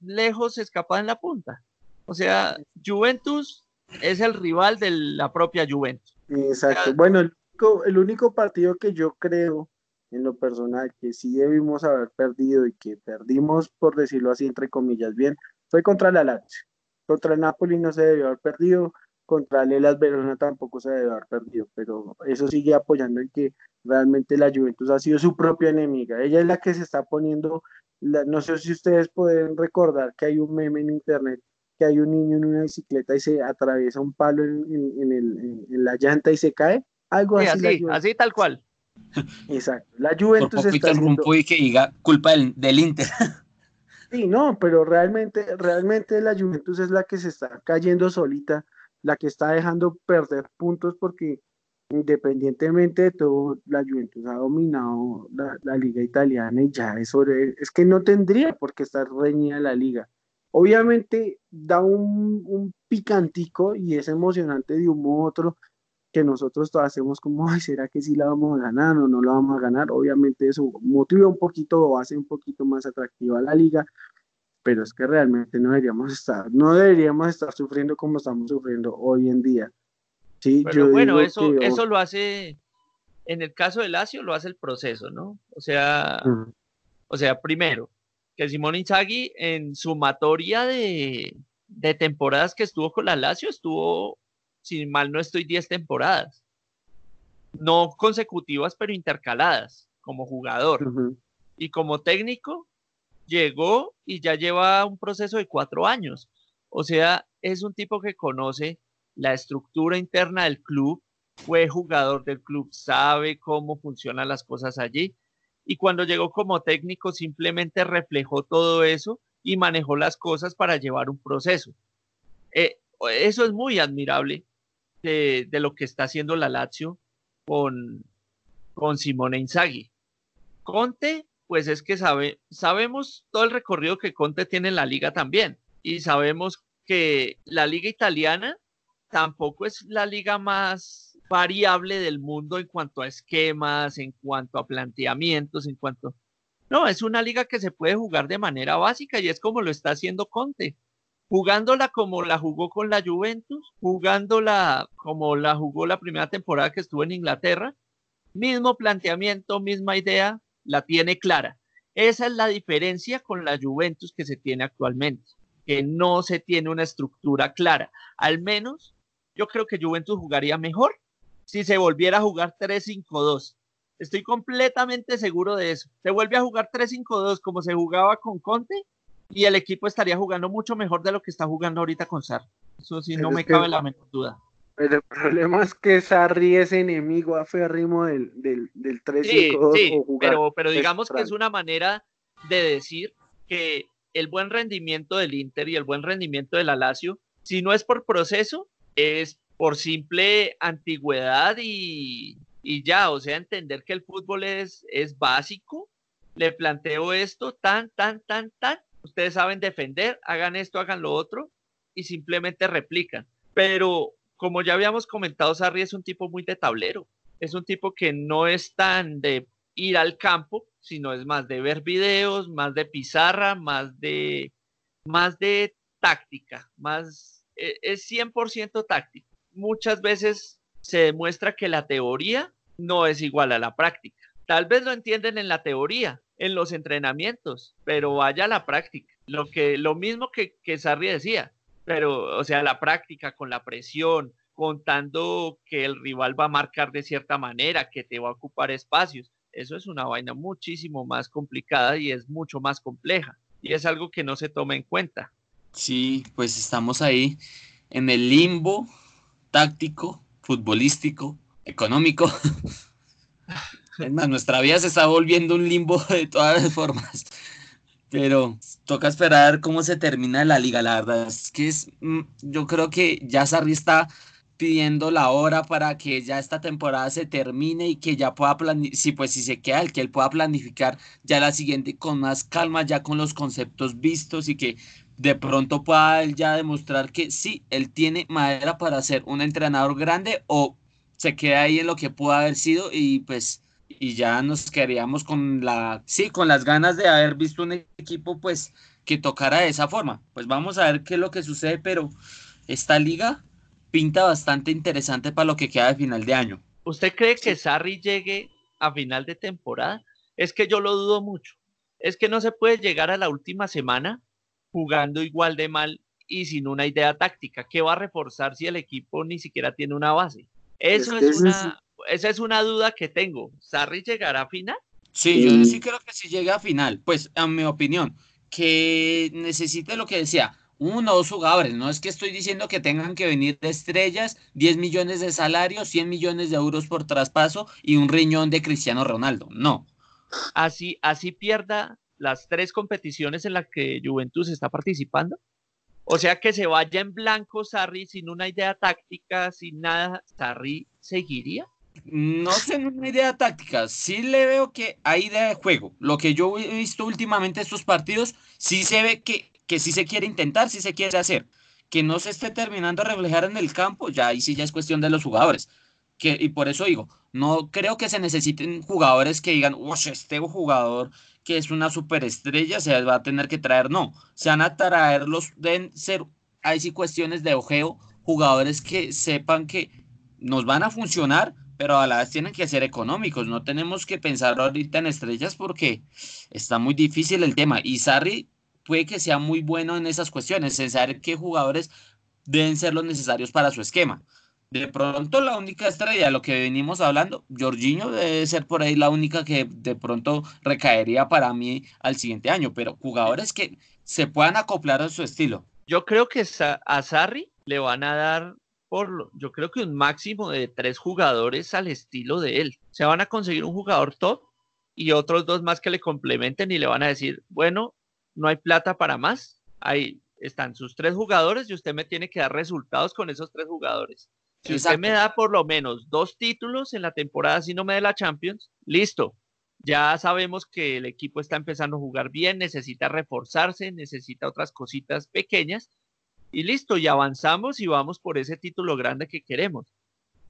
lejos, escapada en la punta. O sea, Juventus es el rival de la propia Juventus. Exacto. Bueno, el único, partido que yo creo en lo personal que sí debimos haber perdido y que perdimos, por decirlo así, entre comillas, bien, fue contra la Lazio. Contra el Napoli no se debió haber perdido, contra el Elas Verona tampoco se debió haber perdido, pero eso sigue apoyando en que realmente la Juventus ha sido su propia enemiga. Ella es la que se está poniendo, no sé si ustedes pueden recordar que hay un meme en internet que hay un niño en una bicicleta y se atraviesa un palo en, en, la llanta y se cae. Algo así, así, tal cual. Exacto. La Juventus está haciendo... y que diga culpa del, del Inter. Sí, no, pero realmente, realmente la Juventus es la que se está cayendo solita la que está dejando perder puntos porque independientemente de todo, la Juventus ha dominado la, liga italiana y ya es, es que no tendría por qué estar reñida la liga. Obviamente da un, un picantico y es emocionante de un u otro que nosotros todos hacemos como, ay, ¿será que sí la vamos a ganar o no la vamos a ganar? Obviamente eso motiva un poquito o hace un poquito más atractiva la liga, pero es que realmente no deberíamos estar, no deberíamos estar sufriendo como estamos sufriendo hoy en día. Sí, pero bueno, eso, eso lo hace, en el caso de Lazio lo hace el proceso, ¿no? O sea, o sea, primero, que Simón Inzaghi en sumatoria de, de temporadas que estuvo con la Lazio estuvo si mal no estoy, 10 temporadas. No consecutivas, pero intercaladas como jugador. Y como técnico, llegó y ya lleva un proceso de cuatro años. O sea, es un tipo que conoce la estructura interna del club, fue jugador del club, sabe cómo funcionan las cosas allí. Y cuando llegó como técnico, simplemente reflejó todo eso y manejó las cosas para llevar un proceso. Eh, eso es muy admirable de, lo que está haciendo la Lazio con, con Simone Inzaghi. Conte, pues es que sabe, sabemos todo el recorrido que Conte tiene en la liga también y sabemos que la liga italiana tampoco es la liga más variable del mundo en cuanto a esquemas, en cuanto a planteamientos, en cuanto... No, es una liga que se puede jugar de manera básica y es como lo está haciendo Conte jugándola como la jugó con la Juventus, jugándola como la jugó la primera temporada que estuvo en Inglaterra, mismo planteamiento, misma idea, la tiene clara. Esa es la diferencia con la Juventus que se tiene actualmente, que no se tiene una estructura clara. Al menos yo creo que Juventus jugaría mejor si se volviera a jugar 3-5-2. Estoy completamente seguro de eso. Se vuelve a jugar 3-5-2 como se jugaba con Conte y el equipo estaría jugando mucho mejor de lo que está jugando ahorita con Sarri. Eso sí, no me cabe la menor duda. Pero el problema es que Sarri es enemigo aférrimo del, del, del 3 sí, sí, pero, pero digamos que es una manera de decir que el buen rendimiento del Inter y el buen rendimiento del Alacio, si no es por proceso, es por simple antigüedad y, y ya, o sea, entender que el fútbol es, es básico. Le planteo esto tan, tan, tan, tan, ustedes saben defender, hagan esto, hagan lo otro y simplemente replican. Pero como ya habíamos comentado, Sarri es un tipo muy de tablero, es un tipo que no es tan de ir al campo, sino es más de ver videos, más de pizarra, más de, más de táctica, más, e, es 100% táctico. Muchas veces se demuestra que la teoría no es igual a la práctica. Tal vez lo entienden en la teoría, en los entrenamientos, pero vaya a la práctica. Lo, que, lo mismo que, que Sarri decía, pero, o sea, la práctica con la presión, contando que el rival va a marcar de cierta manera, que te va a ocupar espacios. Eso es una vaina muchísimo más complicada y es mucho más compleja. Y es algo que no se toma en cuenta. Sí, pues estamos ahí en el limbo táctico, futbolístico, económico Es más, nuestra vida se está volviendo un limbo de todas las formas. Pero toca esperar cómo se termina la liga. La verdad es que es, mm, yo creo que ya Sarri está pidiendo la hora para que ya esta temporada se termine y que ya pueda planificar, si pues si se queda el que él pueda planificar ya la siguiente con más calma, ya con los conceptos vistos y que de pronto pueda él ya demostrar que sí, él tiene madera para ser un entrenador grande o se queda ahí en lo que pudo haber sido y pues y ya nos quedaríamos con la, sí, con las ganas de haber visto un equipo pues que tocara de esa forma. Pues vamos a ver qué es lo que sucede, pero esta liga pinta bastante interesante para lo que queda de final de año. ¿Usted cree que Sarri llegue a final de temporada? Es que yo lo dudo mucho. Es que no se puede llegar a la última semana jugando igual de mal y sin una idea táctica. ¿Qué va a reforzar si el equipo ni siquiera tiene una base? Eso es, una, esa es una duda que tengo. ¿Sarri llegará a final? Sí, yo sí creo que sí llega a final. Pues, en mi opinión, que necesite lo que decía, uno o dos jugadores. No es que estoy diciendo que tengan que venir de estrellas, 10 millones de salario, 100 millones de euros por traspaso y un riñón de Cristiano Ronaldo. No. Así, así pierda las tres competiciones en las que Juventus está participando. O sea que se vaya en blanco Sarri sin una idea táctica, sin nada, ¿Sarri seguiría? No sé una idea táctica, sí le veo que hay idea de juego. Lo que yo he visto últimamente estos partidos, sí se ve que, que sí se quiere intentar, sí se quiere hacer. Que no se esté terminando de reflejar en el campo, ya ahí sí ya es cuestión de los jugadores. Que, y por eso digo, no creo que se necesiten jugadores que digan, este jugador que es una superestrella se va a tener que traer. No, se van a traer los, deben ser, ahí sí cuestiones de ojeo, jugadores que sepan que nos van a funcionar, pero a la vez tienen que ser económicos. No tenemos que pensar ahorita en estrellas porque está muy difícil el tema. Y Sarri puede que sea muy bueno en esas cuestiones, en saber qué jugadores deben ser los necesarios para su esquema. De pronto la única estrella, lo que venimos hablando, Jorginho debe ser por ahí la única que de pronto recaería para mí al siguiente año, pero jugadores que se puedan acoplar a su estilo. Yo creo que a Sarri le van a dar por, yo creo que un máximo de tres jugadores al estilo de él. Se van a conseguir un jugador top y otros dos más que le complementen y le van a decir, bueno, no hay plata para más. Ahí están sus tres jugadores y usted me tiene que dar resultados con esos tres jugadores. Si usted me da por lo menos dos títulos en la temporada, si no me da la Champions, listo. Ya sabemos que el equipo está empezando a jugar bien, necesita reforzarse, necesita otras cositas pequeñas y listo, y avanzamos y vamos por ese título grande que queremos.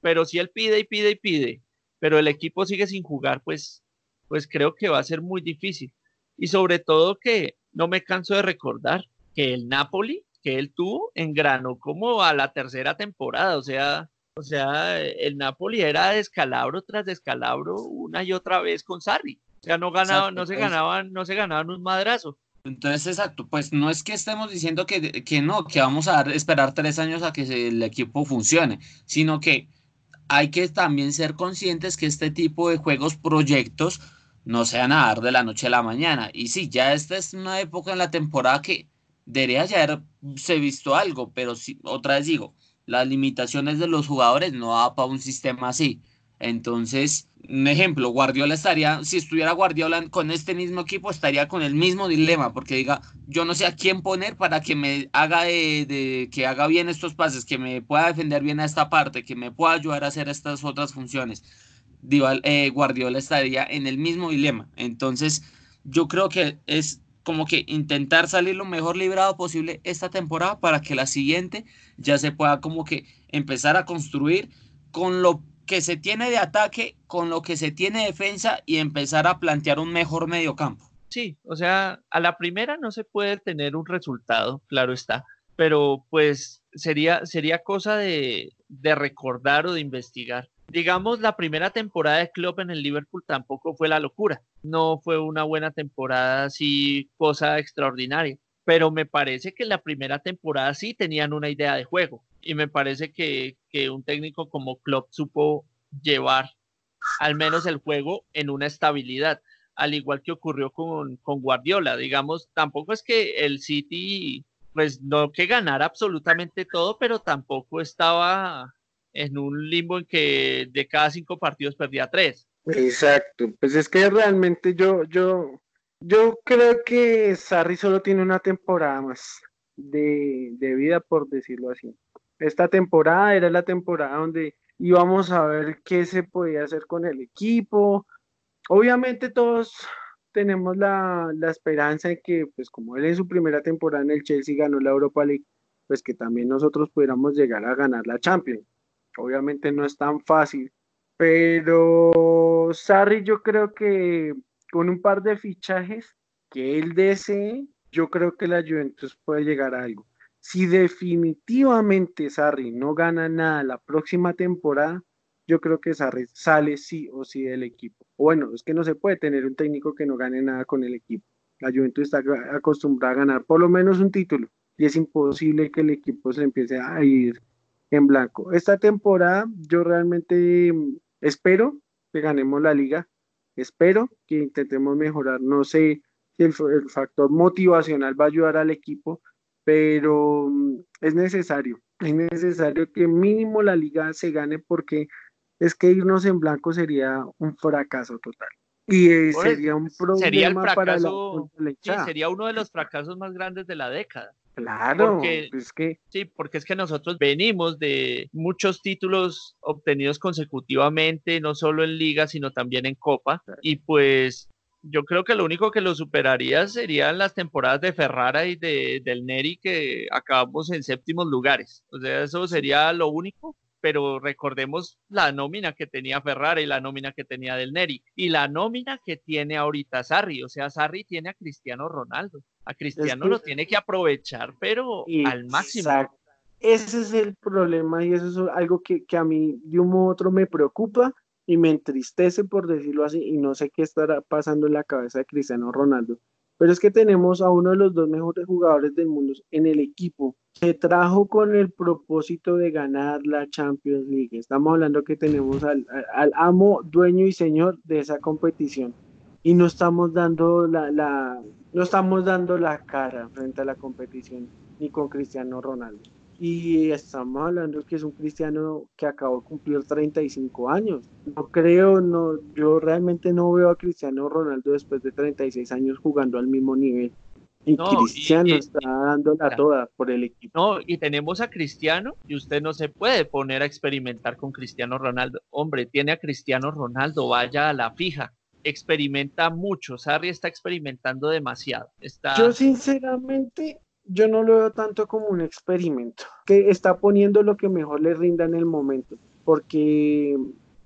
Pero si él pide y pide y pide, pero el equipo sigue sin jugar, pues, pues creo que va a ser muy difícil. Y sobre todo que no me canso de recordar que el Napoli que él tuvo engranó como a la tercera temporada, o sea, o sea, el Napoli era descalabro tras descalabro una y otra vez con Sarri. O sea, no ganaba, no se pues. ganaban, no se ganaban un madrazo. Entonces, exacto, pues no es que estemos diciendo que, que no, que vamos a esperar tres años a que el equipo funcione, sino que hay que también ser conscientes que este tipo de juegos, proyectos, no se van a dar de la noche a la mañana. Y sí, ya esta es una época en la temporada que debería ya haberse visto algo, pero si, otra vez digo, las limitaciones de los jugadores no da para un sistema así. Entonces, un ejemplo, Guardiola estaría, si estuviera Guardiola con este mismo equipo, estaría con el mismo dilema, porque diga, yo no sé a quién poner para que me haga de, que haga bien estos pases, que me pueda defender bien a esta parte, que me pueda ayudar a hacer estas otras funciones. Eh, Guardiola estaría en el mismo dilema. Entonces, yo creo que es como que intentar salir lo mejor librado posible esta temporada para que la siguiente ya se pueda como que empezar a construir con lo que se tiene de ataque, con lo que se tiene de defensa y empezar a plantear un mejor mediocampo. Sí, o sea, a la primera no se puede tener un resultado, claro está, pero pues sería, sería cosa de, de recordar o de investigar digamos, la primera temporada de Klopp en el Liverpool tampoco fue la locura. No fue una buena temporada así, cosa extraordinaria. Pero me parece que la primera temporada sí tenían una idea de juego. Y me parece que, un técnico como Klopp supo llevar al menos el juego en una estabilidad, al igual que ocurrió con, con Guardiola. Digamos, tampoco es que el City, pues no que ganara absolutamente todo, pero tampoco estaba en un limbo en que de cada cinco partidos perdía tres. Exacto, pues es que realmente yo, yo, yo creo que Sarri solo tiene una temporada más de, de vida, por decirlo así. Esta temporada era la temporada donde íbamos a ver qué se podía hacer con el equipo. Obviamente todos tenemos la, la, esperanza de que, pues como él en su primera temporada en el Chelsea ganó la Europa League, pues que también nosotros pudiéramos llegar a ganar la Champions. Obviamente no es tan fácil, pero Sarri yo creo que con un par de fichajes que él desee, yo creo que la Juventus puede llegar a algo. Si definitivamente Sarri no gana nada la próxima temporada, yo creo que Sarri sale sí o sí del equipo. Bueno, es que no se puede tener un técnico que no gane nada con el equipo. La Juventus está acostumbrada a ganar por lo menos un título y es imposible que el equipo se empiece a ir en blanco. Esta temporada yo realmente mm, espero que ganemos la liga, espero que intentemos mejorar, no sé si el, factor motivacional va a ayudar al equipo, pero mm, es necesario, es necesario que mínimo la liga se gane porque es que irnos en blanco sería un fracaso total. Y eh, sería un problema sería para la, sería uno de los fracasos más grandes de la década. Claro, porque, es que sí, porque es que nosotros venimos de muchos títulos obtenidos consecutivamente, no solo en liga, sino también en copa, y pues yo creo que lo único que lo superaría serían las temporadas de Ferrara y de, del Neri que acabamos en séptimos lugares. O sea, eso sería lo único, pero recordemos la nómina que tenía Ferrara y la nómina que tenía del Neri y la nómina que tiene ahorita Sarri. O sea, Sarri tiene a Cristiano Ronaldo. A Cristiano lo tiene que aprovechar, pero al máximo. Ese es el problema y eso es algo que, que a mí de un modo u otro me preocupa y me entristece por decirlo así y no sé qué estará pasando en la cabeza de Cristiano Ronaldo. Pero es que tenemos a uno de los dos mejores jugadores del mundo en el equipo. Se trajo con el propósito de ganar la Champions League. Estamos hablando que tenemos al, al amo, dueño y señor de esa competición. Y no estamos dando la, la, no estamos dando la cara frente a la competición ni con Cristiano Ronaldo. Y estamos hablando que es un cristiano que acabó de cumplir 35 años. No creo, no, yo realmente no veo a Cristiano Ronaldo después de 36 años jugando al mismo nivel. Y Cristiano está dándola toda por el equipo. No, y tenemos a Cristiano y usted no se puede poner a experimentar con Cristiano Ronaldo. Hombre, tiene a Cristiano Ronaldo, vaya a la fija experimenta mucho. Sarri está experimentando demasiado. Está... Yo sinceramente, yo no lo veo tanto como un experimento, que está poniendo lo que mejor le rinda en el momento, porque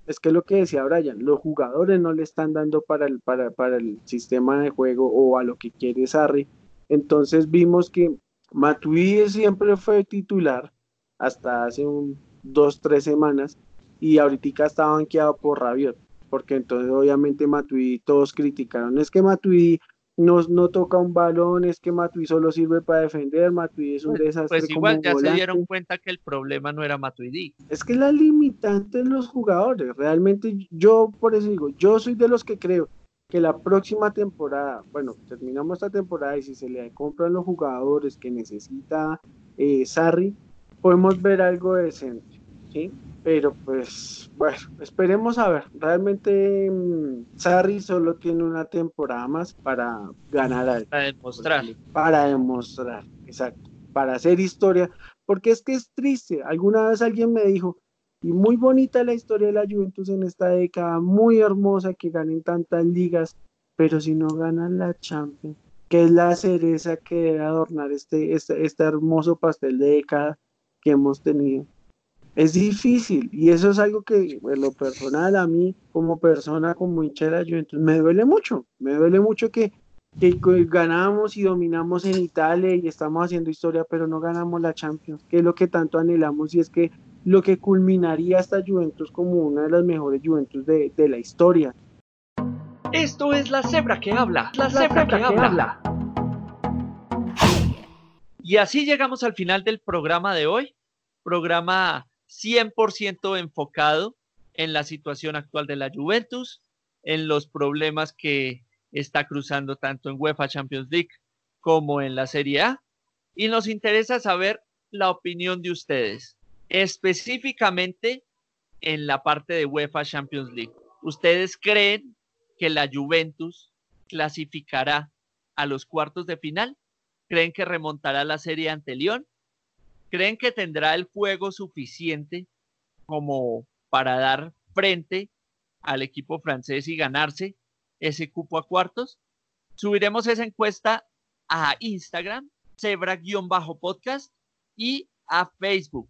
es que lo que decía Brian, los jugadores no le están dando para el, para, para el sistema de juego o a lo que quiere Sarri. Entonces vimos que Matuidi siempre fue titular hasta hace un, dos, tres semanas y ahorita está banqueado por Rabiot porque entonces obviamente Matuidi todos criticaron, es que Matuidi no, no toca un balón, es que Matuidi solo sirve para defender, Matuidi es un pues, desastre. Pues igual ya se dieron cuenta que el problema no era Matuidi. Es que la limitante en los jugadores, realmente yo por eso digo, yo soy de los que creo que la próxima temporada, bueno, terminamos esta temporada y si se le compran los jugadores que necesita eh, Sarri, podemos ver algo decente, ¿sí? Pero pues, bueno, esperemos a ver. Realmente mm, Sarri solo tiene una temporada más para ganar algo. Para demostrar. Para demostrar, exacto. Para hacer historia. Porque es que es triste. Alguna vez alguien me dijo, y muy bonita la historia de la Juventus en esta década, muy hermosa que ganen tantas ligas, pero si no ganan la Champions, que es la cereza que debe adornar este, este, este hermoso pastel de década que hemos tenido es difícil y eso es algo que en lo personal a mí como persona como hincha de Juventus me duele mucho, me duele mucho que, que, ganamos y dominamos en Italia y estamos haciendo historia pero no ganamos la Champions, que es lo que tanto anhelamos y es que lo que culminaría esta Juventus como una de las mejores Juventus de, de la historia. Esto es la cebra que habla, la, cebra, que, habla. Y así llegamos al final del programa de hoy, programa 100% enfocado en la situación actual de la Juventus, en los problemas que está cruzando tanto en UEFA Champions League como en la Serie A. Y nos interesa saber la opinión de ustedes, específicamente en la parte de UEFA Champions League. ¿Ustedes creen que la Juventus clasificará a los cuartos de final? ¿Creen que remontará la serie ante Lyon? ¿Creen que tendrá el fuego suficiente como para dar frente al equipo francés y ganarse ese cupo a cuartos? Subiremos esa encuesta a Instagram, Zebra-podcast y a Facebook,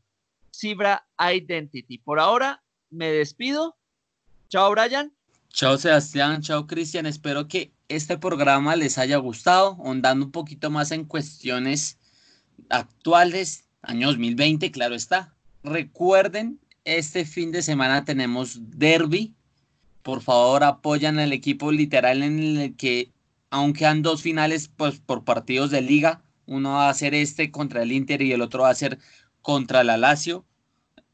Zebra Identity. Por ahora me despido. Chao, Brian. Chao, Sebastián. Chao, Cristian. Espero que este programa les haya gustado, ondando un poquito más en cuestiones actuales año 2020, claro está. Recuerden, este fin de semana tenemos derby. Por favor, apoyan al equipo literal en el que, aunque han dos finales pues, por partidos de liga, uno va a ser este contra el Inter y el otro va a ser contra la Lazio.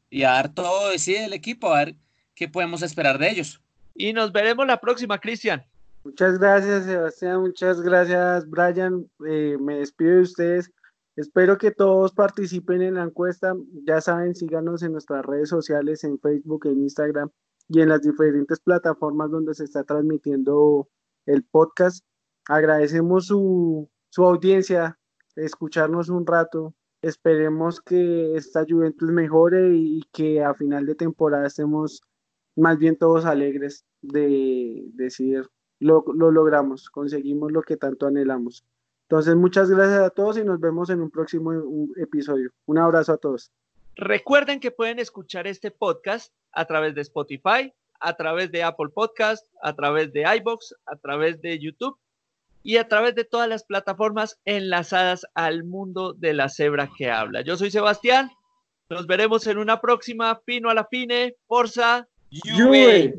Y a dar todo decide el equipo, a ver qué podemos esperar de ellos. Y nos veremos la próxima, Cristian. Muchas gracias, Sebastián. Muchas gracias, Brian. Eh, me despido de ustedes. Espero que todos participen en la encuesta. Ya saben, síganos en nuestras redes sociales, en Facebook, en Instagram y en las diferentes plataformas donde se está transmitiendo el podcast. Agradecemos su, su audiencia escucharnos un rato. Esperemos que esta Juventus mejore y que a final de temporada estemos más bien todos alegres de decir lo, lo logramos, conseguimos lo que tanto anhelamos. Entonces, muchas gracias a todos y nos vemos en un próximo episodio. Un abrazo a todos. Recuerden que pueden escuchar este podcast a través de Spotify, a través de Apple Podcast, a través de iBox, a través de YouTube y a través de todas las plataformas enlazadas al mundo de la cebra que habla. Yo soy Sebastián. Nos veremos en una próxima. Fino a la fine. Forza. Juve.